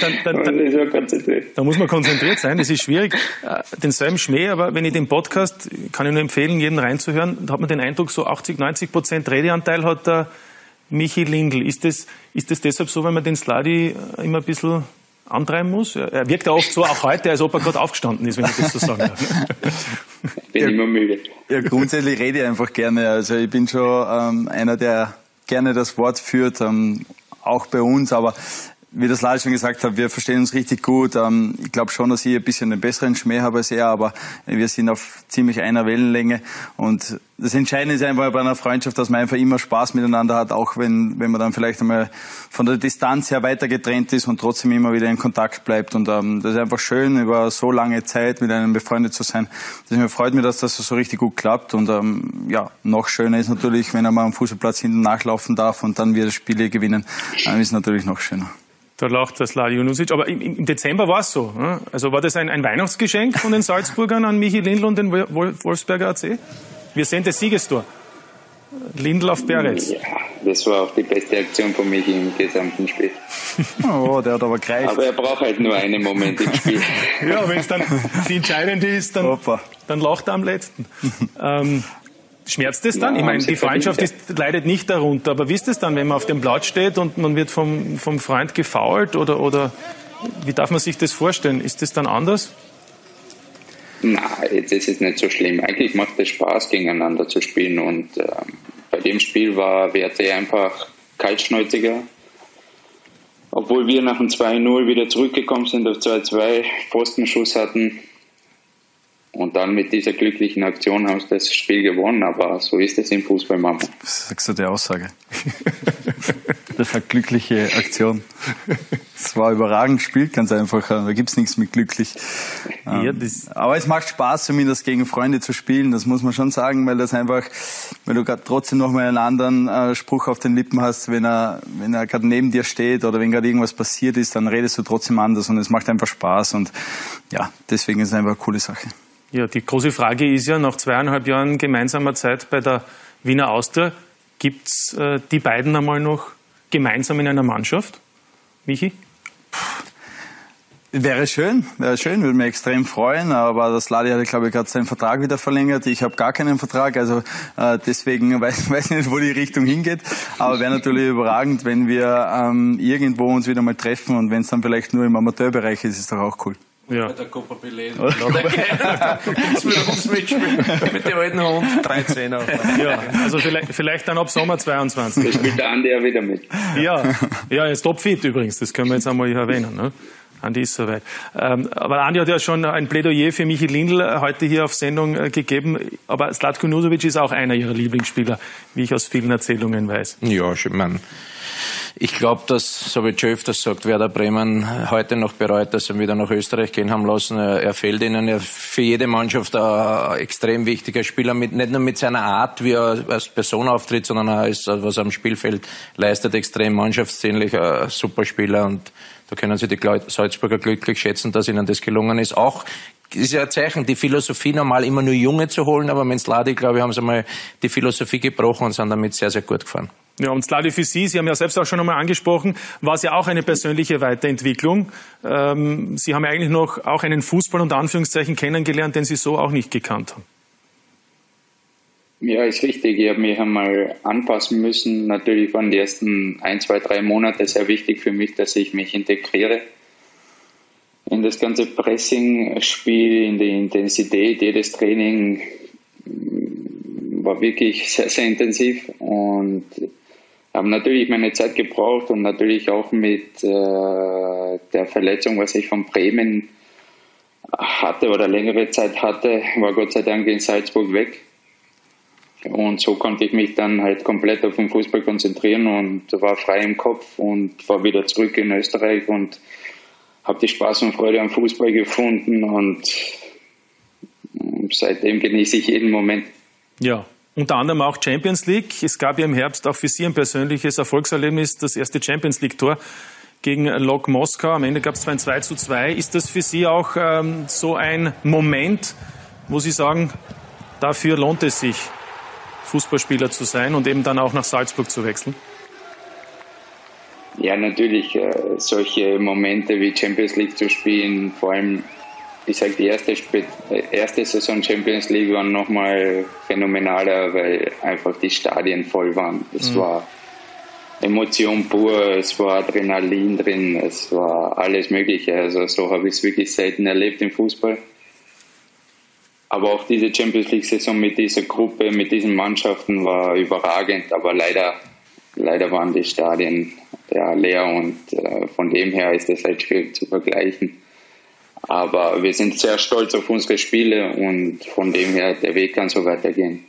dann, dann, dann, dann, da muss man konzentriert sein. Es ist schwierig, äh, denselben Schmäh, aber wenn ich den Podcast, kann ich nur empfehlen, jeden reinzuhören, da hat man den Eindruck, so 80, 90 Prozent Redeanteil hat der Michi Lindl. Ist das, ist das deshalb so, weil man den Sladi äh, immer ein bisschen antreiben muss? Er wirkt ja oft so, auch heute, als ob er gerade aufgestanden ist, wenn ich das so sagen darf. Ich bin ja, immer müde. Ja, grundsätzlich rede ich einfach gerne. Also ich bin schon ähm, einer, der gerne das Wort führt, ähm, auch bei uns, aber wie das Lars schon gesagt hat, wir verstehen uns richtig gut. Ähm, ich glaube schon, dass ich ein bisschen einen besseren Schmäh habe als er, aber wir sind auf ziemlich einer Wellenlänge. Und das Entscheidende ist einfach bei einer Freundschaft, dass man einfach immer Spaß miteinander hat, auch wenn, wenn man dann vielleicht einmal von der Distanz her weiter getrennt ist und trotzdem immer wieder in Kontakt bleibt. Und ähm, das ist einfach schön, über so lange Zeit mit einem befreundet zu sein. Das freut mich, dass das so richtig gut klappt. Und ähm, ja, noch schöner ist natürlich, wenn er mal am Fußballplatz hinten nachlaufen darf und dann wieder Spiele gewinnen, dann ist natürlich noch schöner. Da lacht das Sladi Junusic. Aber im, im Dezember war es so. Ne? Also war das ein, ein, Weihnachtsgeschenk von den Salzburgern an Michi Lindl und den Wolfsberger AC? Wir sehen das Siegestor. Lindl auf Beretz. Ja, das war auch die beste Aktion von Michi im gesamten Spiel. oh, der hat aber gereicht. Aber er braucht halt nur einen Moment im Spiel. ja, wenn es dann die entscheidende ist, dann, dann lacht er am letzten. ähm, Schmerzt es dann? Ja, ich meine, die Freundschaft ist, leidet nicht darunter, aber wie ist es dann, wenn man auf dem Blatt steht und man wird vom, vom Freund gefault oder, oder wie darf man sich das vorstellen? Ist das dann anders? Na, jetzt ist es nicht so schlimm. Eigentlich macht es Spaß, gegeneinander zu spielen und äh, bei dem Spiel war WRC einfach kaltschnäuziger. Obwohl wir nach dem 2-0 wieder zurückgekommen sind auf 2-2, Pfostenschuss hatten, und dann mit dieser glücklichen Aktion haben sie das Spiel gewonnen, aber so ist es im Fußball manchmal. Was sagst du der Aussage? das hat glückliche Aktion. Es war überragend gespielt, ganz einfach. Da gibt es nichts mit glücklich. Ja, ähm, aber es macht Spaß, zumindest gegen Freunde zu spielen. Das muss man schon sagen, weil das einfach, weil du gerade trotzdem noch mal einen anderen äh, Spruch auf den Lippen hast, wenn er, wenn er gerade neben dir steht oder wenn gerade irgendwas passiert ist, dann redest du trotzdem anders und es macht einfach Spaß und ja, deswegen ist es einfach eine coole Sache. Ja, die große Frage ist ja, nach zweieinhalb Jahren gemeinsamer Zeit bei der Wiener Austria, gibt es äh, die beiden einmal noch gemeinsam in einer Mannschaft? Michi? Wäre schön, wäre schön, würde mich extrem freuen, aber das Ladi hat, glaube ich, gerade seinen Vertrag wieder verlängert. Ich habe gar keinen Vertrag, also äh, deswegen weiß, weiß nicht, wo die Richtung hingeht. Aber wäre natürlich überragend, wenn wir ähm, irgendwo uns wieder mal treffen und wenn es dann vielleicht nur im Amateurbereich ist, ist doch auch cool. Ja. Bei der Copa Belen. Da gibt's wieder ums Mitspielen. Mit dem alten Hund. 13 er Ja, also vielleicht, vielleicht dann ab Sommer 22. Da spielt der Andi ja wieder mit. Ja, ja, er ist topfit übrigens. Das können wir jetzt einmal hier erwähnen. Ne? Andi ist soweit. Ähm, aber Andi hat ja schon ein Plädoyer für Michi Lindl heute hier auf Sendung äh, gegeben. Aber Slatko Nusovic ist auch einer ihrer Lieblingsspieler, wie ich aus vielen Erzählungen weiß. Ja, ich meine, ich glaube, dass, so wie Joe das sagt, Werder Bremen heute noch bereut, dass sie wieder nach Österreich gehen haben lassen. Er, er fehlt ihnen er für jede Mannschaft ein extrem wichtiger Spieler, mit, nicht nur mit seiner Art, wie er als Person auftritt, sondern auch als, was er am Spielfeld leistet, extrem mannschaftsdienlich, ein super Spieler und da können Sie die Salzburger glücklich schätzen, dass ihnen das gelungen ist. Auch ist ja ein Zeichen, die Philosophie normal immer nur Junge zu holen, aber mit Sladi, glaube ich, haben sie mal die Philosophie gebrochen und sind damit sehr, sehr gut gefahren. Ja, und Sladi für Sie, Sie haben ja selbst auch schon einmal angesprochen, war es ja auch eine persönliche Weiterentwicklung. Ähm, Sie haben ja eigentlich noch auch einen Fußball unter Anführungszeichen kennengelernt, den Sie so auch nicht gekannt haben. Ja, ist richtig. Ich habe mich einmal anpassen müssen. Natürlich waren die ersten ein, zwei, drei Monate sehr wichtig für mich, dass ich mich integriere in das ganze Pressing-Spiel, in die Intensität. Jedes Training war wirklich sehr, sehr intensiv und habe natürlich meine Zeit gebraucht und natürlich auch mit äh, der Verletzung, was ich von Bremen hatte oder längere Zeit hatte, war Gott sei Dank in Salzburg weg. Und so konnte ich mich dann halt komplett auf den Fußball konzentrieren und war frei im Kopf und war wieder zurück in Österreich und habe die Spaß und Freude am Fußball gefunden und seitdem genieße ich jeden Moment. Ja, unter anderem auch Champions League. Es gab ja im Herbst auch für Sie ein persönliches Erfolgserlebnis, das erste Champions League-Tor gegen Lok Moskau. Am Ende gab es ein 2 zu 2. Ist das für Sie auch ähm, so ein Moment, wo Sie sagen, dafür lohnt es sich, Fußballspieler zu sein und eben dann auch nach Salzburg zu wechseln? Ja, natürlich. Äh, solche Momente wie Champions League zu spielen, vor allem, ich sage, die erste, äh, erste Saison Champions League war nochmal phänomenaler, weil einfach die Stadien voll waren. Es mhm. war Emotion pur, es war Adrenalin drin, es war alles Mögliche. Also so habe ich es wirklich selten erlebt im Fußball. Aber auch diese Champions League-Saison mit dieser Gruppe, mit diesen Mannschaften war überragend. Aber leider, leider waren die Stadien ja, leer und äh, von dem her ist das halt schwierig zu vergleichen. Aber wir sind sehr stolz auf unsere Spiele und von dem her, der Weg kann so weitergehen.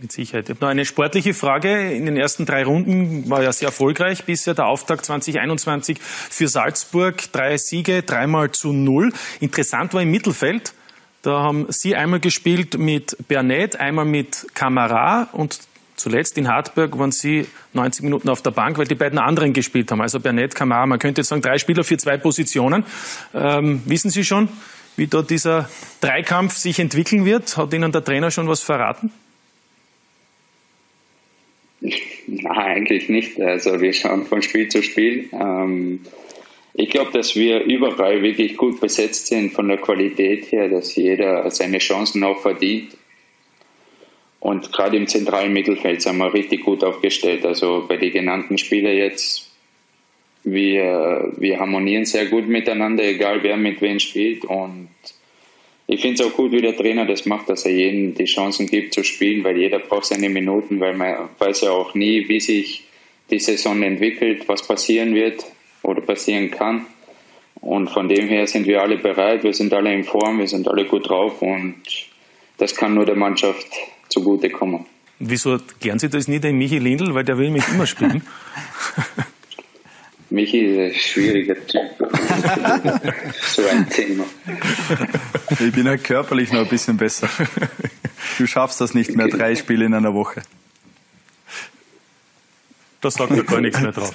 Mit Sicherheit. Ich habe noch eine sportliche Frage. In den ersten drei Runden war ja sehr erfolgreich bisher der Auftakt 2021 für Salzburg. Drei Siege, dreimal zu null. Interessant war im Mittelfeld. Da haben Sie einmal gespielt mit Bernet, einmal mit Kamara und zuletzt in Hartberg waren Sie 90 Minuten auf der Bank, weil die beiden anderen gespielt haben. Also Bernet, Kamara. Man könnte jetzt sagen, drei Spieler für zwei Positionen. Ähm, wissen Sie schon, wie dort dieser Dreikampf sich entwickeln wird? Hat Ihnen der Trainer schon was verraten? Nein, eigentlich nicht. Also wir schauen von Spiel zu Spiel. Ähm, ich glaube, dass wir überall wirklich gut besetzt sind von der Qualität her, dass jeder seine Chancen auch verdient. Und gerade im zentralen Mittelfeld sind wir richtig gut aufgestellt. Also bei den genannten Spielern jetzt, wir, wir harmonieren sehr gut miteinander, egal wer mit wem spielt. Und ich finde es auch gut, wie der Trainer das macht, dass er jedem die Chancen gibt zu spielen, weil jeder braucht seine Minuten, weil man weiß ja auch nie, wie sich die Saison entwickelt, was passieren wird oder passieren kann. Und von dem her sind wir alle bereit, wir sind alle in Form, wir sind alle gut drauf und das kann nur der Mannschaft zugutekommen. Wieso klären Sie das nicht den Michi Lindl, weil der will mich immer spielen? Michi ist ein schwieriger Typ. so ein Thema. Ich bin halt körperlich noch ein bisschen besser. Du schaffst das nicht mehr, drei Spiele in einer Woche. Da sagt er gar nichts mehr drauf.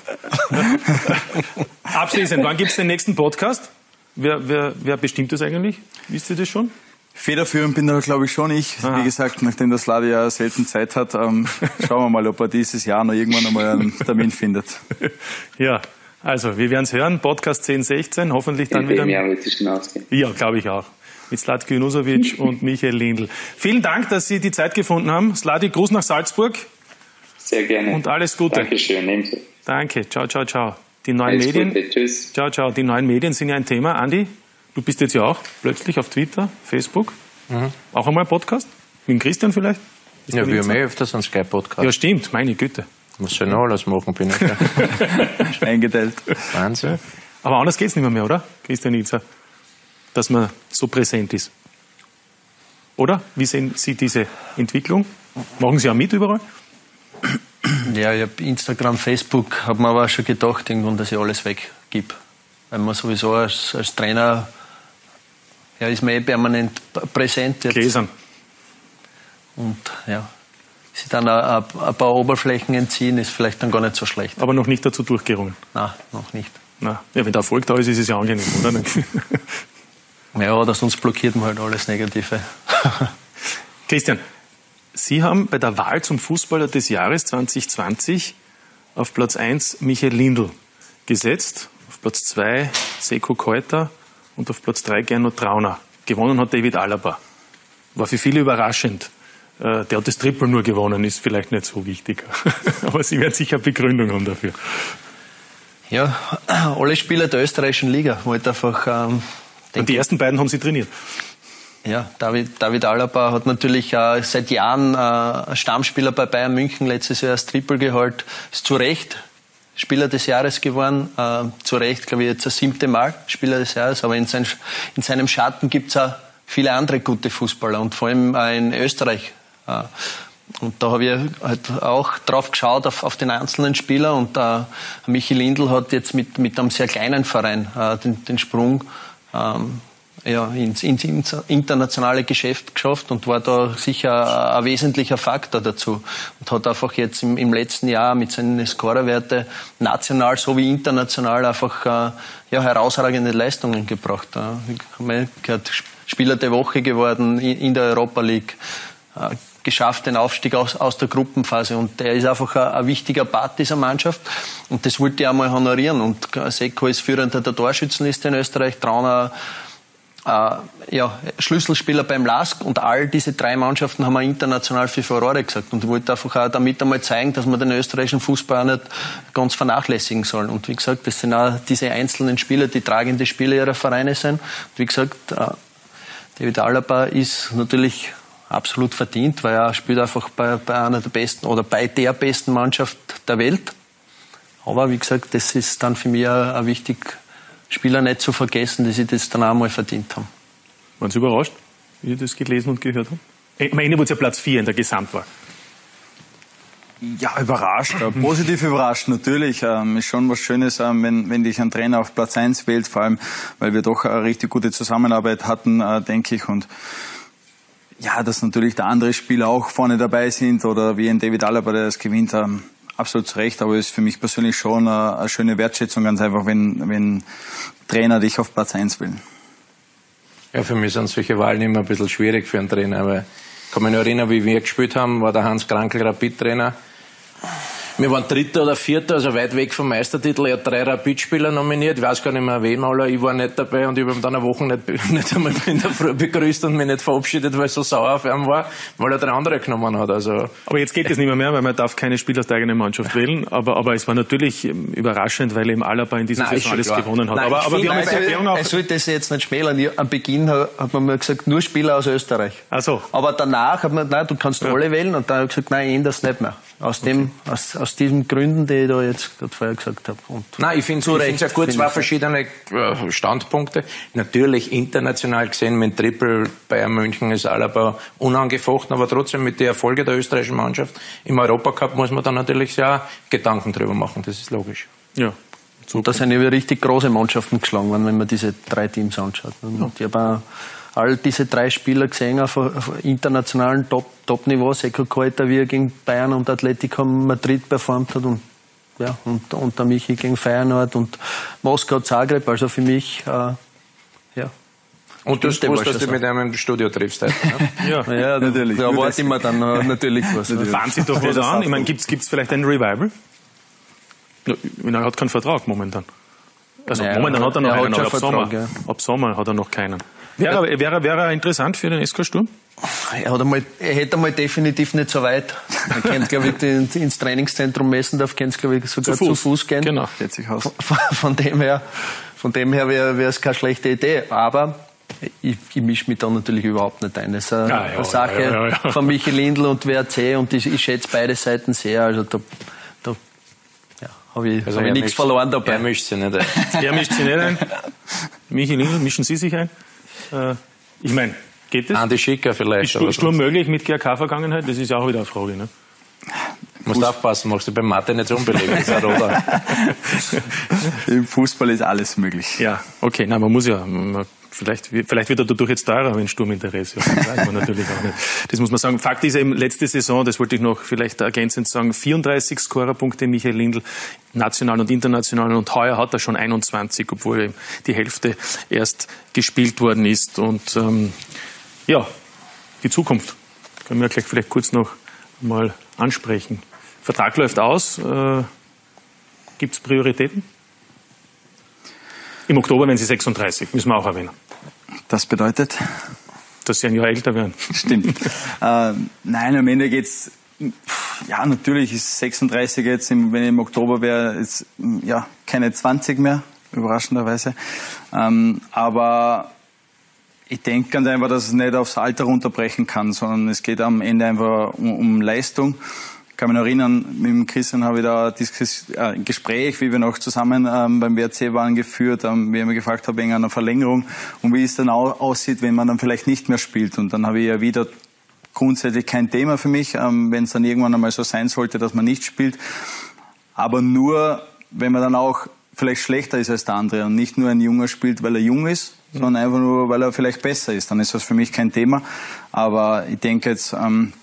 Abschließend, wann gibt es den nächsten Podcast? Wer, wer, wer bestimmt das eigentlich? Wisst ihr das schon? Federführend bin da, glaube ich, schon ich. Aha. Wie gesagt, nachdem das Sladi ja selten Zeit hat, ähm, schauen wir mal, ob er dieses Jahr noch irgendwann einmal einen Termin findet. Ja, also wir werden es hören. Podcast 1016, hoffentlich dann In wieder. Jahr wird es schon ausgehen. Ja, glaube ich auch. Mit Slatko Junusovic und Michael Lindl. Vielen Dank, dass Sie die Zeit gefunden haben. Sladi, Gruß nach Salzburg. Sehr gerne. Und alles Gute. Dankeschön. Ebenso. Danke. Ciao, ciao, ciao. Die neuen alles Medien. Gute. Tschüss. Ciao, ciao. Die neuen Medien sind ja ein Thema. Andi, du bist jetzt ja auch plötzlich auf Twitter, Facebook. Mhm. Auch einmal Podcast? Mit Christian vielleicht? Ist ja, wir haben eh öfters einen Skype-Podcast. Ja, stimmt. Meine Güte. Was soll ich noch alles machen, bin ich ja. Eingeteilt. Wahnsinn. Aber anders geht es nicht mehr, mehr, oder? Christian Itzer? Dass man so präsent ist. Oder? Wie sehen Sie diese Entwicklung? Machen Sie auch mit überall? Ja, ich habe Instagram, Facebook, habe mir aber auch schon gedacht, irgendwann, dass ich alles weggib. Weil man sowieso als, als Trainer, ja, ist man eh permanent präsent. Jetzt. Gläsern. Und ja, sich dann ein, ein, paar Oberflächen entziehen, ist vielleicht dann gar nicht so schlecht. Aber noch nicht dazu durchgerungen? Nein, noch nicht. Na, ja, wenn der Erfolg da ist, ist es ja angenehm, oder? ja, oder sonst blockiert man halt alles Negative. Christian, Sie haben bei der Wahl zum Fußballer des Jahres 2020 auf Platz 1 Michael Lindl gesetzt, auf Platz 2 Seko Keuter und auf Platz 3 Gernot Trauner. Gewonnen hat David Alaba. War für viele überraschend. Äh, der hat das Triple nur gewonnen, ist vielleicht nicht so wichtig. Aber Sie werden sicher Begründung haben dafür. Ja, alle Spieler der österreichischen Liga wollte einfach. Ähm, Und die ersten beiden haben Sie trainiert. Ja, David, David Alaba hat natürlich äh, seit Jahren äh, Stammspieler bei Bayern München, letztes Jahr das Triple geholt, ist zu Recht Spieler des Jahres geworden, äh, zu Recht, glaube ich, jetzt das siebte Mal Spieler des Jahres, aber in, sein, in seinem Schatten gibt es auch viele andere gute Fußballer und vor allem äh, in Österreich äh, und da habe ich halt auch drauf geschaut auf, auf den einzelnen Spieler und äh, Michi Lindl hat jetzt mit, mit einem sehr kleinen Verein äh, den, den Sprung ähm, ja, ins, ins, internationale Geschäft geschafft und war da sicher ein, wesentlicher Faktor dazu und hat einfach jetzt im, im letzten Jahr mit seinen Scorerwerte national sowie international einfach äh, ja, herausragende Leistungen gebracht. Äh. Habe Spieler der Woche geworden in, in der Europa League. Äh, geschafft, den Aufstieg aus, aus der Gruppenphase. Und der ist einfach ein, ein, wichtiger Part dieser Mannschaft. Und das wollte ich einmal honorieren. Und Seko ist Führender der Torschützenliste in Österreich, Trauner äh, ja, Schlüsselspieler beim LASK und all diese drei Mannschaften haben wir international für Furore gesagt. Und ich wollte einfach auch damit einmal zeigen, dass man den österreichischen Fußball nicht ganz vernachlässigen soll. Und wie gesagt, das sind auch diese einzelnen Spieler, die tragende Spieler ihrer Vereine sind. Und wie gesagt, äh, David Alaba ist natürlich absolut verdient, weil er spielt einfach bei, bei einer der besten oder bei der besten Mannschaft der Welt. Aber wie gesagt, das ist dann für mich auch wichtig, Spieler nicht zu vergessen, dass sie das dann auch mal verdient haben. Waren Sie überrascht, wie Sie das gelesen und gehört haben? Am Ende wurde es ja Platz 4 in der Gesamtwahl. Ja, überrascht, positiv überrascht natürlich. Ähm, ist schon was Schönes, ähm, wenn, wenn dich ein Trainer auf Platz 1 wählt, vor allem, weil wir doch eine richtig gute Zusammenarbeit hatten, äh, denke ich. Und ja, dass natürlich da andere Spieler auch vorne dabei sind oder wie ein David Alaba, der das gewinnt, ähm, absolut zu Recht. Aber es ist für mich persönlich schon eine, eine schöne Wertschätzung, ganz einfach, wenn, wenn Trainer dich auf Platz 1 wählen. Ja, für mich sind solche Wahlen immer ein bisschen schwierig für einen Trainer, weil ich kann mich nur erinnern, wie wir gespielt haben, war der Hans Krankel Rapid-Trainer. Wir waren Dritter oder Vierter, also weit weg vom Meistertitel. Er hat drei Rapid-Spieler nominiert. Ich weiß gar nicht mehr wem, aber ich war nicht dabei und ich habe ihn dann eine Woche nicht, nicht einmal in der Früh begrüßt und mich nicht verabschiedet, weil es so sauer auf ihn war, weil er drei andere genommen hat. Also. Aber jetzt geht es nicht mehr, mehr, weil man darf keine Spieler aus der eigenen Mannschaft wählen. Aber, aber es war natürlich ähm, überraschend, weil eben Alaba in dieser Saison alles klar. gewonnen hat. Nein, aber, ich aber wir haben Erklärung auch. Er sollte das jetzt nicht schmälern. Ich- Am Beginn hat man mir gesagt, nur Spieler aus Österreich. Ach so. Aber danach hat man, nein, du kannst alle wählen. Und dann habe ich gesagt, nein, ich ändere das nicht mehr. Aus, dem, aus, aus diesen Gründen, die ich da jetzt gerade vorher gesagt habe. Und Nein, ich finde Zu es Recht, ja gut, zwei verschiedene äh, Standpunkte. Natürlich international gesehen mit Triple Bayern München ist Alaba unangefochten, aber trotzdem mit den Erfolgen der österreichischen Mannschaft im Europacup muss man da natürlich sehr Gedanken drüber machen, das ist logisch. Ja. Und da sind ja richtig große Mannschaften geschlagen worden, wenn man diese drei Teams anschaut. Und habe auch all diese drei Spieler gesehen auf, auf internationalen Top- Top-Niveau. Seko Koita, wie er gegen Bayern und Atletico Madrid performt hat. Und, ja, und, und der Michi gegen Feyenoord und Moskau, Zagreb. Also für mich, äh, ja. Und du hast gewusst, dass du mit einem im Studio triffst. heute, ne? Ja. Ja, natürlich. Da erwarte ich mir dann äh, natürlich was. ne? Fahren Sie doch was an. Ich meine, gibt's gibt's vielleicht ein Revival? Ja, ich meine, Er hat keinen Vertrag momentan. Also Naja, momentan hat er noch er einen, aber ab Vertrag, Sommer, ja. ab Sommer hat er noch keinen. Wäre, wäre, wäre er interessant für den SK Sturm? Er, hat einmal, er hätte einmal definitiv nicht so weit. Er kennt, glaube ich, den, ins Trainingszentrum Messendorf, kennt glaube ich, sogar Zu zu Fuß. Fuß, gehen. Genau. Geht sich aus. Von, von dem her, von dem her wäre es keine schlechte Idee. Aber ich, ich mische mich da natürlich überhaupt nicht ein. Es ist eine, Ja, ja, eine Sache ja, ja, ja. von Michi Lindl und WRC und ich, ich schätze beide Seiten sehr. Also da, da ja, habe ich, Also hab ich nichts verloren dabei. Er mischt sich nicht ein. Er mischt sich nicht ein. Michi Lindl, mischen Sie sich ein? Äh, ich meine, geht das? Andi Schicker vielleicht. Ist Sturm, möglich mit GRK-Vergangenheit? Das ist ja auch wieder eine Frage. Ne? Musst aufpassen, machst du beim Martin nicht so Roter. Im Fußball ist alles möglich. Ja, okay, na, man muss ja, man, vielleicht, vielleicht wird er dadurch jetzt teurer, wenn Sturminteresse hat. Das weiß man natürlich auch nicht. Das muss man sagen. Fakt ist eben, letzte Saison, das wollte ich noch vielleicht ergänzend sagen, 34 Scorerpunkte Michael Lindl, national und international, und heuer hat er schon 21, obwohl die Hälfte erst gespielt worden ist. Und ähm, ja, die Zukunft können wir gleich vielleicht kurz noch mal ansprechen. Vertrag läuft aus. Äh, Gibt es Prioritäten? Im Oktober werden Sie 36, müssen wir auch erwähnen. Das bedeutet? Dass Sie ein Jahr älter werden. Stimmt. äh, nein, am Ende geht's. pff, Ja, natürlich ist 36 jetzt, wenn ich im Oktober wäre, jetzt ja keine 20 mehr, überraschenderweise. Ähm, aber ich denke ganz einfach, dass es nicht aufs Alter runterbrechen kann, sondern es geht am Ende einfach um, um Leistung. Ich kann mich noch erinnern, mit dem Christian habe ich da ein äh, ein Gespräch, wie wir noch zusammen ähm, beim WRC waren, geführt, ähm, wie er mir gefragt hat wegen einer Verlängerung und wie es dann au aussieht, wenn man dann vielleicht nicht mehr spielt. Und dann habe ich ja wieder grundsätzlich kein Thema für mich, ähm, wenn es dann irgendwann einmal so sein sollte, dass man nicht spielt. Aber nur, wenn man dann auch vielleicht schlechter ist als der andere und nicht nur ein Junger spielt, weil er jung ist, sondern einfach nur, weil er vielleicht besser ist, dann ist das für mich kein Thema. Aber ich denke jetzt, ähm,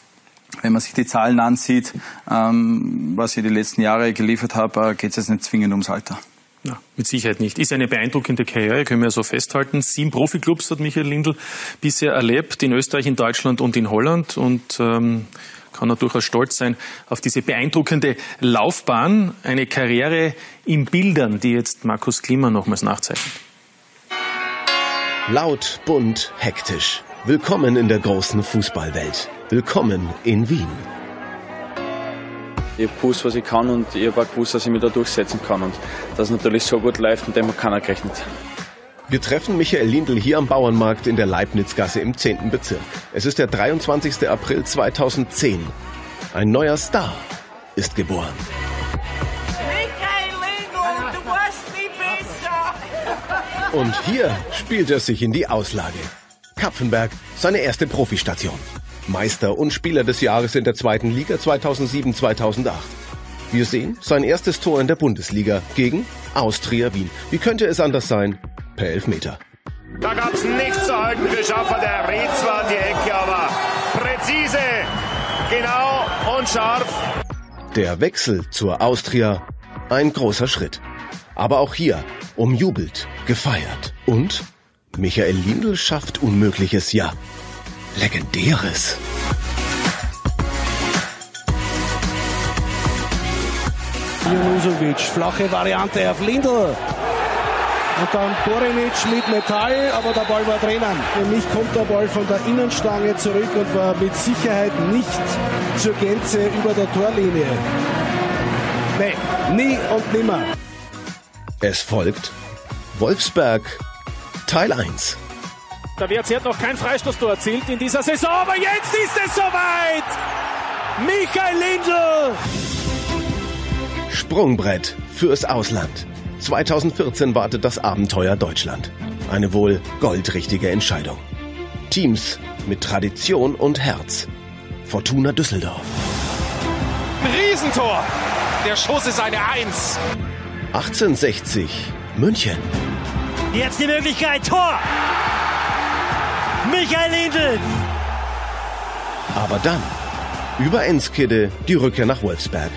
wenn man sich die Zahlen ansieht, ähm, was ich die letzten Jahre geliefert habe, äh, geht es jetzt nicht zwingend ums Alter. Ja, mit Sicherheit nicht. Ist eine beeindruckende Karriere, können wir so festhalten. Sieben Profiklubs hat Michael Lindl bisher erlebt, in Österreich, in Deutschland und in Holland. Und ähm, kann er durchaus stolz sein auf diese beeindruckende Laufbahn. Eine Karriere in Bildern, die jetzt Markus Klima nochmals nachzeichnet. Laut, bunt, hektisch. Willkommen in der großen Fußballwelt. Willkommen in Wien. Ich habe gewusst, was ich kann und ich habe auch gewusst, dass ich mich da durchsetzen kann. Und das natürlich so gut läuft, mit dem hat keiner gerechnet. Wir treffen Michael Lindl hier am Bauernmarkt in der Leibnizgasse im 10. Bezirk. Es ist der 23. April 2010. Ein neuer Star ist geboren. Michael Lindl, du warst nie besser. Und hier spielt er sich in die Auslage. Kapfenberg, seine erste Profistation. Meister und Spieler des Jahres in der zweiten Liga 2007-2008. Wir sehen sein erstes Tor in der Bundesliga gegen Austria Wien. Wie könnte es anders sein? Per Elfmeter. Da gab es nichts zu halten für Schaffer. Der rät zwar die Ecke, aber präzise, genau und scharf. Der Wechsel zur Austria, ein großer Schritt. Aber auch hier umjubelt, gefeiert. Und Michael Lindl schafft Unmögliches, ja. Legendäres. Junusovic, flache Variante auf Lindl. Und dann Borinic mit Metall, aber der Ball war drinnen. Für mich kommt der Ball von der Innenstange zurück und war mit Sicherheit nicht zur Gänze über der Torlinie. Nee, nie und nimmer. Es folgt Wolfsberg Teil 1. Der WRC hat noch kein Freistoßtor erzielt in dieser Saison, aber jetzt ist es soweit! Michael Lindl! Sprungbrett fürs Ausland. 2014 wartet das Abenteuer Deutschland. Eine wohl goldrichtige Entscheidung. Teams mit Tradition und Herz. Fortuna Düsseldorf. Riesentor! Der Schuss ist eine Eins. 1860 München. Jetzt die Möglichkeit, Tor! Michael Lindl! Aber dann, über Enskede, die Rückkehr nach Wolfsberg.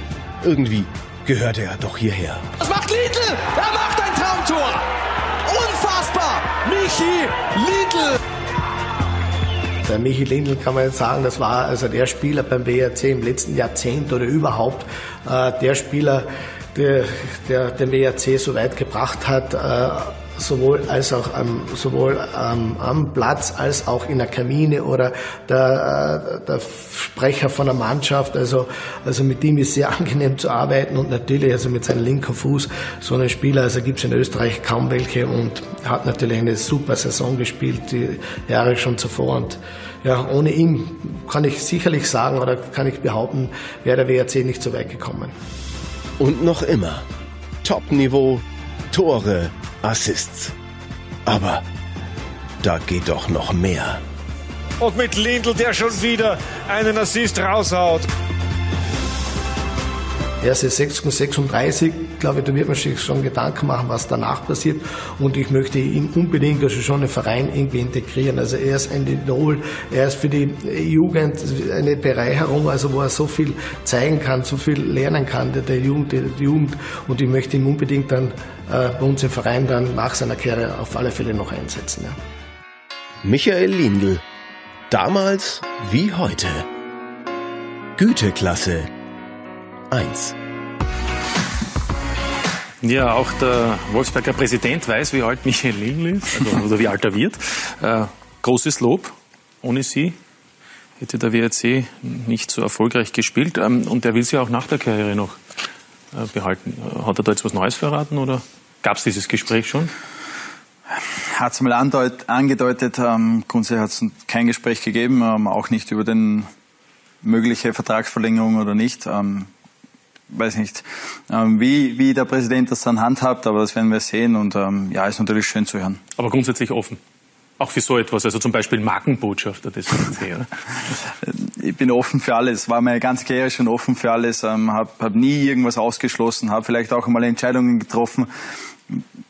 Irgendwie gehört er doch hierher. Was macht Lindl? Er macht ein Traumtor! Unfassbar! Michi Lindl! Der Michi Lindl kann man jetzt sagen, das war also der Spieler beim WRC im letzten Jahrzehnt oder überhaupt äh, der Spieler, der, der den WRC so weit gebracht hat, äh, sowohl als auch ähm, sowohl ähm, am Platz als auch in der Kabine oder der, äh, der Sprecher von der Mannschaft. Also, also mit ihm ist sehr angenehm zu arbeiten und natürlich also mit seinem linken Fuß so einen Spieler, also gibt es in Österreich kaum welche und hat natürlich eine super Saison gespielt, die Jahre schon zuvor und ja, ohne ihn kann ich sicherlich sagen oder kann ich behaupten, wäre der WRC nicht so weit gekommen. Und noch immer Top-Niveau, Tore, Assists. Aber da geht doch noch mehr. Und mit Lindl, der schon wieder einen Assist raushaut. Er ist 36, glaube da wird man sich schon Gedanken machen, was danach passiert. Und ich möchte ihn unbedingt also schon im Verein irgendwie integrieren. Also er ist ein Idol, er ist für die Jugend eine Bereicherung, also wo er so viel zeigen kann, so viel lernen kann, der, der Jugend, der Jugend. Und ich möchte ihn unbedingt dann äh, bei uns im Verein dann nach seiner Karriere auf alle Fälle noch einsetzen. Ja. Michael Lindl. Damals wie heute. Güteklasse 1. Ja, auch der Wolfsberger Präsident weiß, wie alt Michael Lindl ist, also, oder wie alt er wird. Äh, großes Lob. Ohne sie hätte der WRC nicht so erfolgreich gespielt. Ähm, und er will sie auch nach der Karriere noch äh, behalten. Hat er da jetzt was Neues verraten oder gab es dieses Gespräch schon? Hat es mal angedeutet, ähm, grundsätzlich hat es kein Gespräch gegeben, ähm, auch nicht über den mögliche Vertragsverlängerung oder nicht. Ähm, weiß nicht, ähm, wie, wie der Präsident das dann handhabt, aber das werden wir sehen und ähm, ja, ist natürlich schön zu hören. Aber grundsätzlich offen. Auch für so etwas, also zum Beispiel Markenbotschafter des WC, oder? ich bin offen für alles, war meine ganze Karriere schon offen für alles, ähm, habe hab nie irgendwas ausgeschlossen, habe vielleicht auch einmal Entscheidungen getroffen,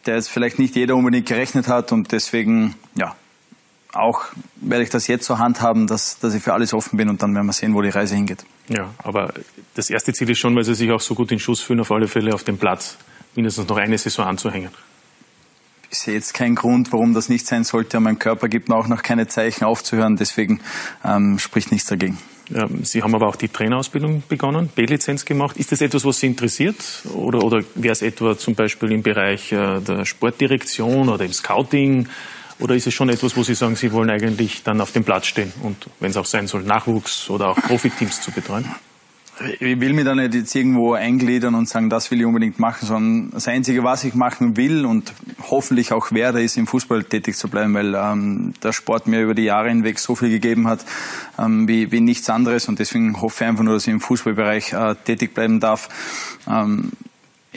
der jetzt vielleicht nicht jeder unbedingt gerechnet hat und deswegen, ja, auch werde ich das jetzt so handhaben, dass, dass ich für alles offen bin und dann werden wir sehen, wo die Reise hingeht. Ja, aber das erste Ziel ist schon, weil Sie sich auch so gut in Schuss fühlen, auf alle Fälle auf dem Platz mindestens noch eine Saison anzuhängen. Ich sehe jetzt keinen Grund, warum das nicht sein sollte. mein Körper gibt mir auch noch keine Zeichen aufzuhören. Deswegen ähm, spricht nichts dagegen. Ja, Sie haben aber auch die Trainerausbildung begonnen, B-Lizenz gemacht. Ist das etwas, was Sie interessiert? Oder, oder wäre es etwa zum Beispiel im Bereich äh, der Sportdirektion oder im Scouting? Oder ist es schon etwas, wo Sie sagen, Sie wollen eigentlich dann auf dem Platz stehen und, wenn es auch sein soll, Nachwuchs oder auch Profiteams zu betreuen? Ich will mich da nicht jetzt irgendwo eingliedern und sagen, das will ich unbedingt machen, sondern das Einzige, was ich machen will und hoffentlich auch werde, ist im Fußball tätig zu bleiben, weil ähm, der Sport mir über die Jahre hinweg so viel gegeben hat ähm, wie, wie nichts anderes und deswegen hoffe ich einfach nur, dass ich im Fußballbereich äh, tätig bleiben darf. Ähm,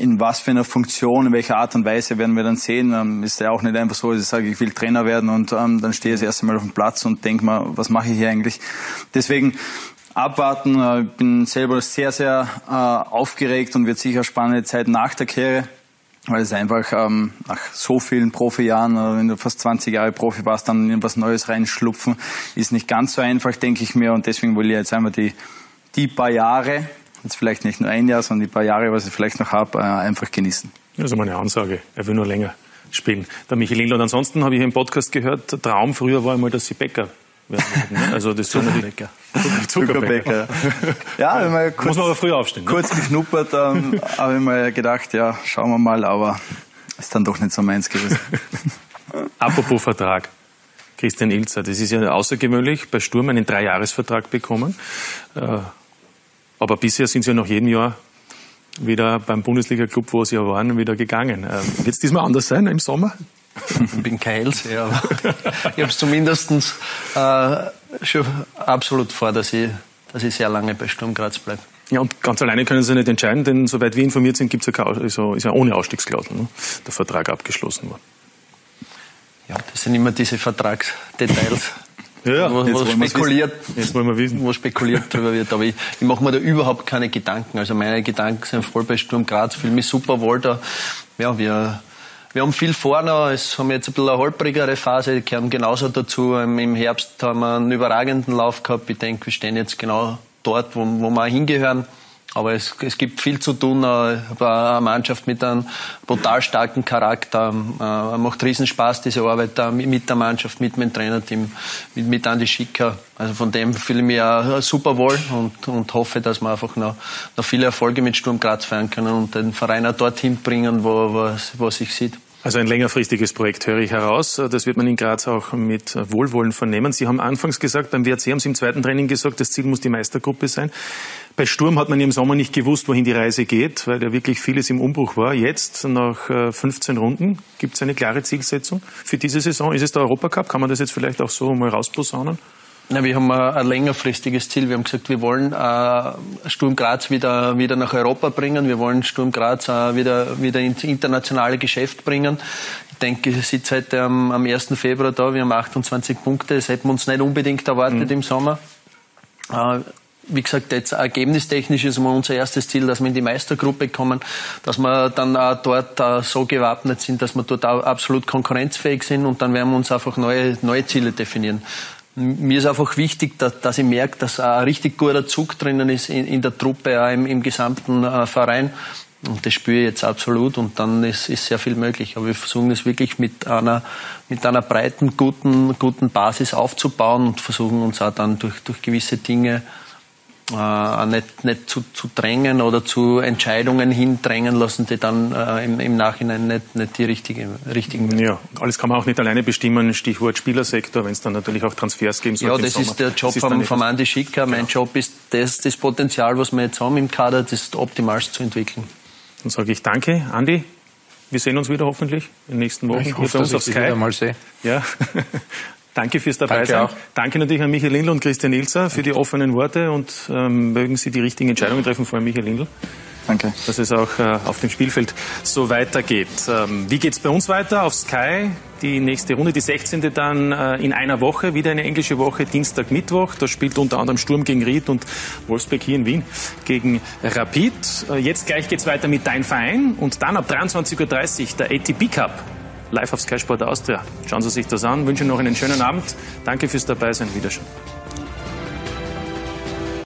in was für einer Funktion, in welcher Art und Weise werden wir dann sehen. Ähm, ist ja auch nicht einfach so, dass ich sage, ich will Trainer werden und ähm, dann stehe ich das erste Mal auf dem Platz und denke mal, was mache ich hier eigentlich? Deswegen abwarten. Ich bin selber sehr, sehr äh, aufgeregt und wird sicher spannende Zeit nach der Karriere. Weil es einfach ähm, nach so vielen Profijahren, oder wenn du fast 20 Jahre Profi warst, dann in was Neues reinschlupfen, ist nicht ganz so einfach, denke ich mir. Und deswegen will ich jetzt einmal die, die paar Jahre, jetzt vielleicht nicht nur ein Jahr, sondern die paar Jahre, was ich vielleicht noch habe, äh, einfach genießen. Das ist meine Ansage. Er will nur länger spielen. Der Michael Lindl. Und ansonsten habe ich im Podcast gehört, der Traum früher war einmal, dass sie Bäcker werden. Ne? Also das ist natürlich Zuckerbäcker. Ja, wenn man kurz, Muss man aber früh aufstehen. Ne? Kurz geschnuppert, ähm, habe ich mir gedacht, ja, schauen wir mal, aber ist dann doch nicht so meins gewesen. Apropos Vertrag. Christian Ilzer, das ist ja außergewöhnlich, bei Sturm einen Dreijahresvertrag bekommen. Äh, aber bisher sind sie ja nach jedem Jahr wieder beim Bundesliga-Club, wo sie ja waren, wieder gegangen. Ähm, Wird es diesmal anders sein im Sommer? Ich bin kein Hellseher, aber ich habe es zumindest äh, schon absolut vor, dass ich, dass ich sehr lange bei Sturm Graz bleibe. Ja, und ganz alleine können sie nicht entscheiden, denn soweit wir informiert sind, gibt's ja, keine, also ist ja ohne Ausstiegsklausel ne, der Vertrag abgeschlossen worden. Ja, das sind immer diese Vertragsdetails. Ja, wo, jetzt wo spekuliert. Jetzt wollen wir wissen. wo spekuliert drüber wird. Aber ich, ich mache mir da überhaupt keine Gedanken. Also meine Gedanken sind voll bei Sturm Graz, fühle mich super wohl da. Ja, wir, wir haben viel vor noch. Es haben jetzt ein bisschen eine holprigere Phase, die gehören genauso dazu. Im Herbst haben wir einen überragenden Lauf gehabt. Ich denke, wir stehen jetzt genau dort, wo, wo wir hingehören. Aber es, es gibt viel zu tun. äh, Eine Mannschaft mit einem brutal starken Charakter. Äh, Macht riesen Spaß, diese Arbeit mit der Mannschaft, mit meinem Trainerteam, mit, mit Andi Schicker. Also von dem fühle ich mich auch super wohl und, und hoffe, dass wir einfach noch, noch viele Erfolge mit Sturm Graz feiern können und den Verein auch dorthin bringen, wo, wo, wo sich sieht. Also ein längerfristiges Projekt höre ich heraus. Das wird man in Graz auch mit Wohlwollen vernehmen. Sie haben anfangs gesagt, beim WRC haben Sie im zweiten Training gesagt, das Ziel muss die Meistergruppe sein. Bei Sturm hat man im Sommer nicht gewusst, wohin die Reise geht, weil ja wirklich vieles im Umbruch war. Jetzt, nach äh, 15 Runden, gibt es eine klare Zielsetzung für diese Saison. Ist es der Europacup? Kann man das jetzt vielleicht auch so mal rausposaunen? Na, wir haben ein, längerfristiges Ziel. Wir haben gesagt, wir wollen äh, Sturm Graz wieder, wieder nach Europa bringen. Wir wollen Sturm Graz äh, wieder, wieder ins internationale Geschäft bringen. Ich denke, ihr seid heute am, am 1. Februar da. Wir haben 28 Punkte. Das hätten wir uns nicht unbedingt erwartet im Sommer. Äh, wie gesagt, jetzt ergebnistechnisch ist mal unser erstes Ziel, dass wir in die Meistergruppe kommen, dass wir dann auch dort äh, so gewappnet sind, dass wir dort auch absolut konkurrenzfähig sind und dann werden wir uns einfach neue, neue Ziele definieren. Mir ist einfach wichtig, dass, dass ich merke, dass ein richtig guter Zug drinnen ist in, in der Truppe, auch im, im gesamten äh, Verein. Und das spüre ich jetzt absolut und dann ist, ist sehr viel möglich. Aber wir versuchen es wirklich mit einer, mit einer breiten, guten, guten Basis aufzubauen und versuchen uns auch dann durch, durch gewisse Dinge äh, nicht, nicht zu, zu drängen oder zu Entscheidungen hindrängen lassen, die dann äh, im, im Nachhinein nicht, nicht die richtige, richtigen Ja, alles kann man auch nicht alleine bestimmen. Stichwort Spielersektor, wenn es dann natürlich auch Transfers geben soll. Ja, das ist der Job ist vom, vom Andi Schicker. Mein Job ist, das, das Potenzial, was wir jetzt haben im Kader, das optimalst zu entwickeln. Dann sage ich danke, Andi. Wir sehen uns wieder hoffentlich in den nächsten Wochen. Ich hoffe, dass auf ich Sky. dich wieder mal sehe. Ja. Danke fürs dabei Danke sein. auch. Danke natürlich an Michael Lindl und Christian Ilzer für die offenen Worte und ähm, mögen Sie die richtigen Entscheidungen treffen, vor allem Michael Lindl. Danke. Dass es auch äh, auf dem Spielfeld so weitergeht. Ähm, wie geht's bei uns weiter? Auf Sky die nächste Runde, die 16. dann äh, in einer Woche, wieder eine englische Woche, Dienstag, Mittwoch. Da spielt unter anderem Sturm gegen Ried und Wolfsburg hier in Wien gegen Rapid. Äh, jetzt gleich geht's weiter mit Dein Verein und dann ab 23.30 Uhr der ATP Cup. Live auf Sky Sport Austria. Schauen Sie sich das an. Wünsche noch einen schönen Abend. Danke fürs Dabeisein. Wiederschauen.